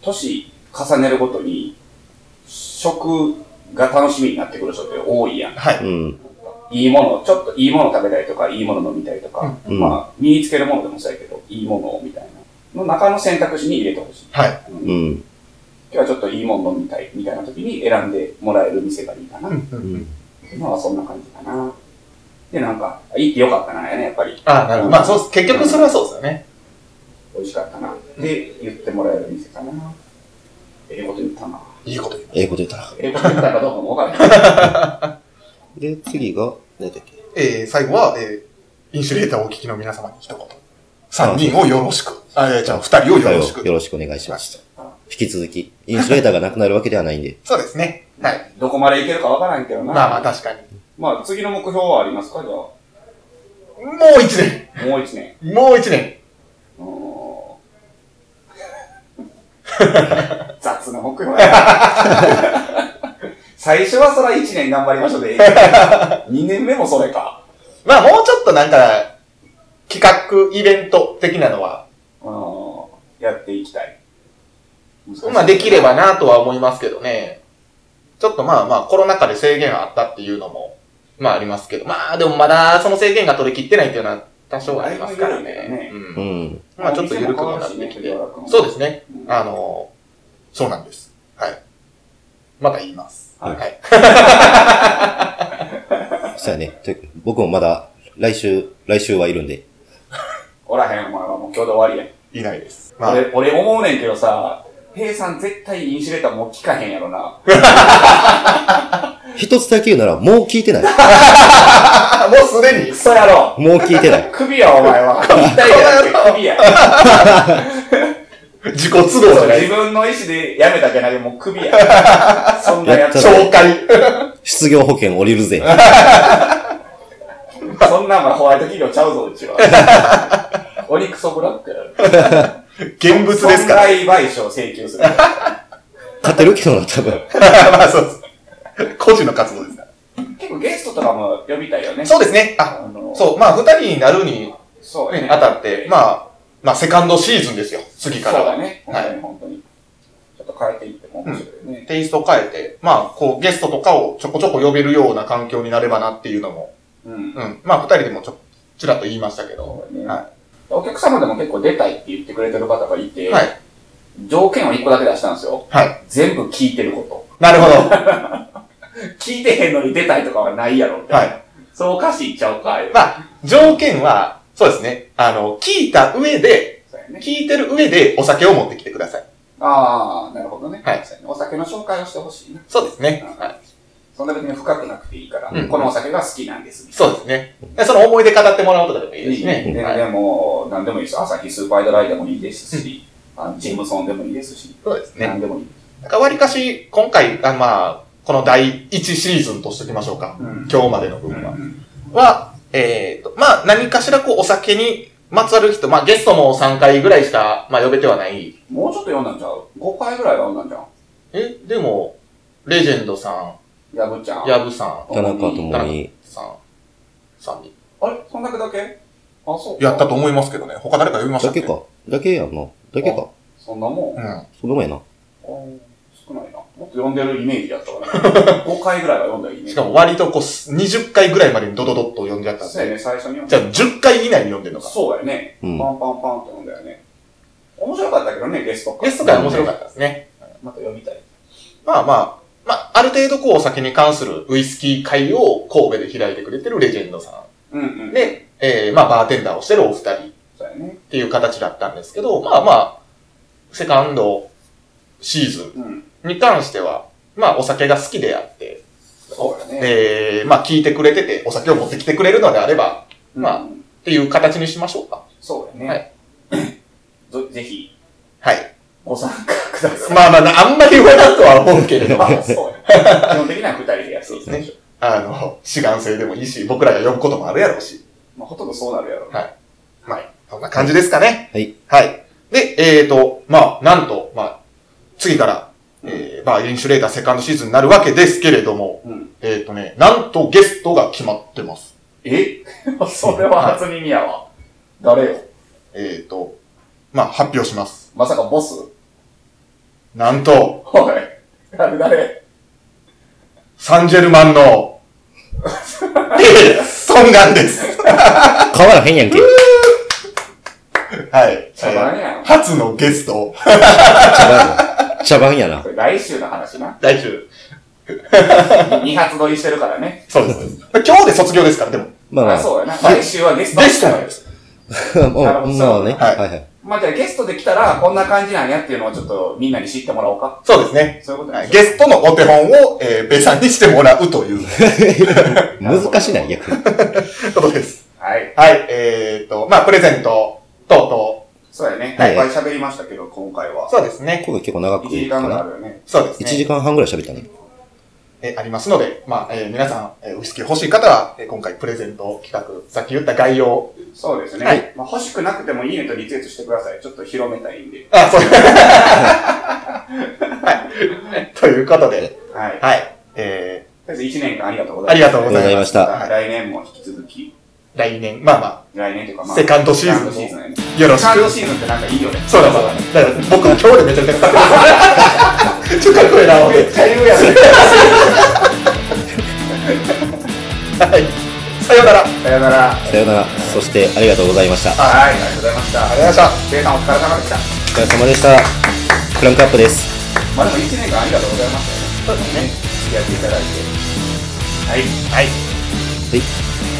年重ねるごとに、食が楽しみになってくる人って多いやん。はい。うん。いいもの、ちょっといいもの食べたいとか、いいもの飲みたいとか、うんまあ、身につけるものでもそうやけど、いいものをみたいな。の中の選択肢に入れてほしい。はい。うんうん。今日はちょっといいもの飲みたいみたいな時に選んでもらえる店がいいかな。うん。今はそんな感じかな。で、なんか、行ってよかったな、やね、やっぱり。ああ、なるほど。まあ、そう結局それはそうですよね。美味しかったな。で、言ってもらえる店かな。ええこと言ったな。いいこと言う。ええこと言ったら。ええこと言ったかどうかもわからない。で、次が、何だっけえー、最後は、えー、インシュレーターをお聞きの皆様に一言。三人をよろしく。あ、じゃあ二人をよろしく。よろしくお願いします。引き続き、インスュレーターがなくなるわけではないんで。<laughs> そうですね。はい。どこまで行けるかわからんけどな。まあまあ、確かに。まあ、次の目標はありますか？じゃあ。ももう一年。う一年。もう一年。雑な目標やな。<laughs> 最初はそら一年頑張りましょうで。二年目もそれか。まあ、もうちょっとなんか、企画、イベント的なのは、うんやっていきたい。まあ、できればなとは思いますけどね。ちょっとまあまあ、コロナ禍で制限あったっていうのも、まあありますけど、まあでもまだその制限が取り切ってないっていうのは多少ありますからね。ううん。ん。まあちょっと緩くもなってきて。うそうですね。うんあの、そうなんです。はい。また言います。はいはい。<laughs> そうやね。と僕もまだ、来週、来週はいるんで。おらへん、お前はもう今日で終わりやん。いないです。まあ、俺、俺思うねんけどさ、平さん絶対インシュレーターもう聞かへんやろな。<laughs> 一つだけ言うなら、もう聞いてない。あ、<laughs> もうすでにク。ソ野郎もう聞いてない。<laughs> 首やお前は。痛いじゃなくて首や。自己都合じゃない自。分の意思で辞めたけなでもうクビや。そんなやつ。紹介。失業保険降りるぜ。そんなんまホワイト企業ちゃうぞ、うちは。オリクソブラックや現物ですから。損害賠償請求する。<laughs> 勝てるけどな、多分。<laughs> まあそうです。個人の活動ですから。結構ゲストとかも呼びたいよね。そうですね。あ、あのそう、まあ、二人になるにそうやね。あたって、まあ、まあ、セカンドシーズンですよ。次からは。そうだね。本はい当に本当に。ちょっと変えていっても面白いね。テイスト変えて、まあ、こう、ゲストとかをちょこちょこ呼べるような環境になればなっていうのも、うん。うん。まあ、二人でもちょ、ちらっと言いましたけどそ、うだねはお客様でも結構出たいって言ってくれてる方がいて、い。はい。条件を一個だけ出したんですよ。はい。全部聞いてること。なるほど。は <laughs> 聞いてへんのに出たいとかはないやろみたいな。い。そうおかしいっちゃうか。まあ、条件は、そうですね。あの、聞いた上で、ね。聞いてる上でお酒を持ってきてください。ああ、なるほどね。はいお酒の紹介をしてほしいな。そうですね。うんはい。そんな別に深くなくていいから、うんこのお酒が好きなんです。そうですね。でその思い出語ってもらうとかでもいいですしいいね。はい全然もう、何でもいいです。朝日スーパードライでもいいですし、あのジムソンでもいいですし、そうですね。何でもいい。だから、わりかし、今回、あまあ、この第1シーズンとしておきましょうか。うん今日までの部うん分は。は、えっ、と、まあ、何かしらこう、お酒にまつわる人、まあ、ゲストも3回ぐらいしか、まあ、呼べてはない。もうちょっと読んだんちゃう ?5 回ぐらいは読んだんじゃん。え、でも、レジェンドさやぶちゃん。ん、ヤブさん、田中智美。さん、さんに。あれ？そんだけだけ？あ、そう。やったと思いますけどね。他誰か呼びましたっけ？だけか。だけやんな。だけか。そんなもん？あうん。それもやな。ー少ないな。もっと読んでるイメージやったから、<laughs> 5回ぐらいは読んだイメージ。しかも割とこう、20回ぐらいまでにドドドッと呼んじゃったんで。そうやね、最初にじゃあ、10回以内に読んでるのか。そうやね。うんパンパンパンって読んだよね。面白かったけどね、ゲストゲストが面白かったですね。また読みたい。まあまあ、まあ、ある程度こう、お酒に関するウイスキー会を神戸で開いてくれてるレジェンドさうんうん。ん。、で、えー、まあ、バーテンダーをしてるお二人っ。ていう形だったんですけど、まあまあ、セカンドシーズうん。ンに関しては、まあ、お酒が好きであって、そうやね。えー、まあ、聞いてくれてて、お酒を持ってきてくれるのであれば、まあうんっていう形にしましょうか。そうやはねい。<coughs> ぞぜひ、はい。ご参加ください。まあまあ、あんまり言わなとは思うけれども、ま <laughs> あ、そうや。<laughs> 基本的には二人でやっていきましょう。あの、志願制でもいいし、僕らが呼ぶこともあるやろうし、まあ、ほとんどそうなるやろうね。はいまあ、そんな感じですかね。はい。はい。で、えーと、まあ、なんと、まあ、次から、えー、まあ、インシュレーターセカンドシーズンになるわけですけれども、うん。えーとね、なんとゲストが決まってます。え？<laughs> それは初耳やわ。誰よ？えーと、まあ、発表します。まさかボス？なんと、おい。誰誰？サンジェルマンの、<laughs> えー、ソンガンです。変わらへんやんけ。はい。茶番やん。初のゲスト、茶番。茶番やなこ。れ来週の話な。来週。二発撮りしてるからね。そうです。今日で卒業ですから、でも。まああ、そうやな。来週はゲスト。ゲストなんです。<laughs> まあ。なるほどまあね。はいはいはい。まあ、じゃあゲストで来たら、こんな感じなんやっていうのをちょっとみんなに知ってもらおうか。そうですね。そういうことはい、ですゲストのお手本を、えー、ベさんにしてもらうという難しいな、逆に。ことです。はい。はい。えーと、まあ、プレゼント等そうやね。はいいっぱい喋りましたけど、今回は々。。そうですね。これ結構長く1時間ぐらいあな。るよね。1そうですね。時間半ぐらい喋ったね。えーありますので、まあ、えー皆さん、えーウイスキー欲しい方は、えー今回プレゼント企画、さっき言った概要。そうですね。はいまあ、欲しくなくてもいいねとリツイートしてください。ちょっと広めたいんで。あ、そう。はい。ということで、はい。はい。えとりあえず1年間ありがとうございました。ありがとうございましたはい来年も引き続き、ー、来年、まあま来年というかまあ、セカンドシーズンもセカンドシーズンやね。あ、よろしくセカンド。シーズンってなんかいいよね。そうだそうだ。だから僕今日でめちゃめちゃかっこいい。ちょっとかっこいいな、思ってめっちゃ言うやん。<laughs> はい。さようなら。ありさよなら。さよなら。そして、ありがとうございました。はい、ありがとうございました。がとうございました。ベイさんお疲れ様でした。お疲れ様でした。クランクアップです。まあでも1年間ありがとうございました。そうですね。付き合っていただいて。はい。はい。はい。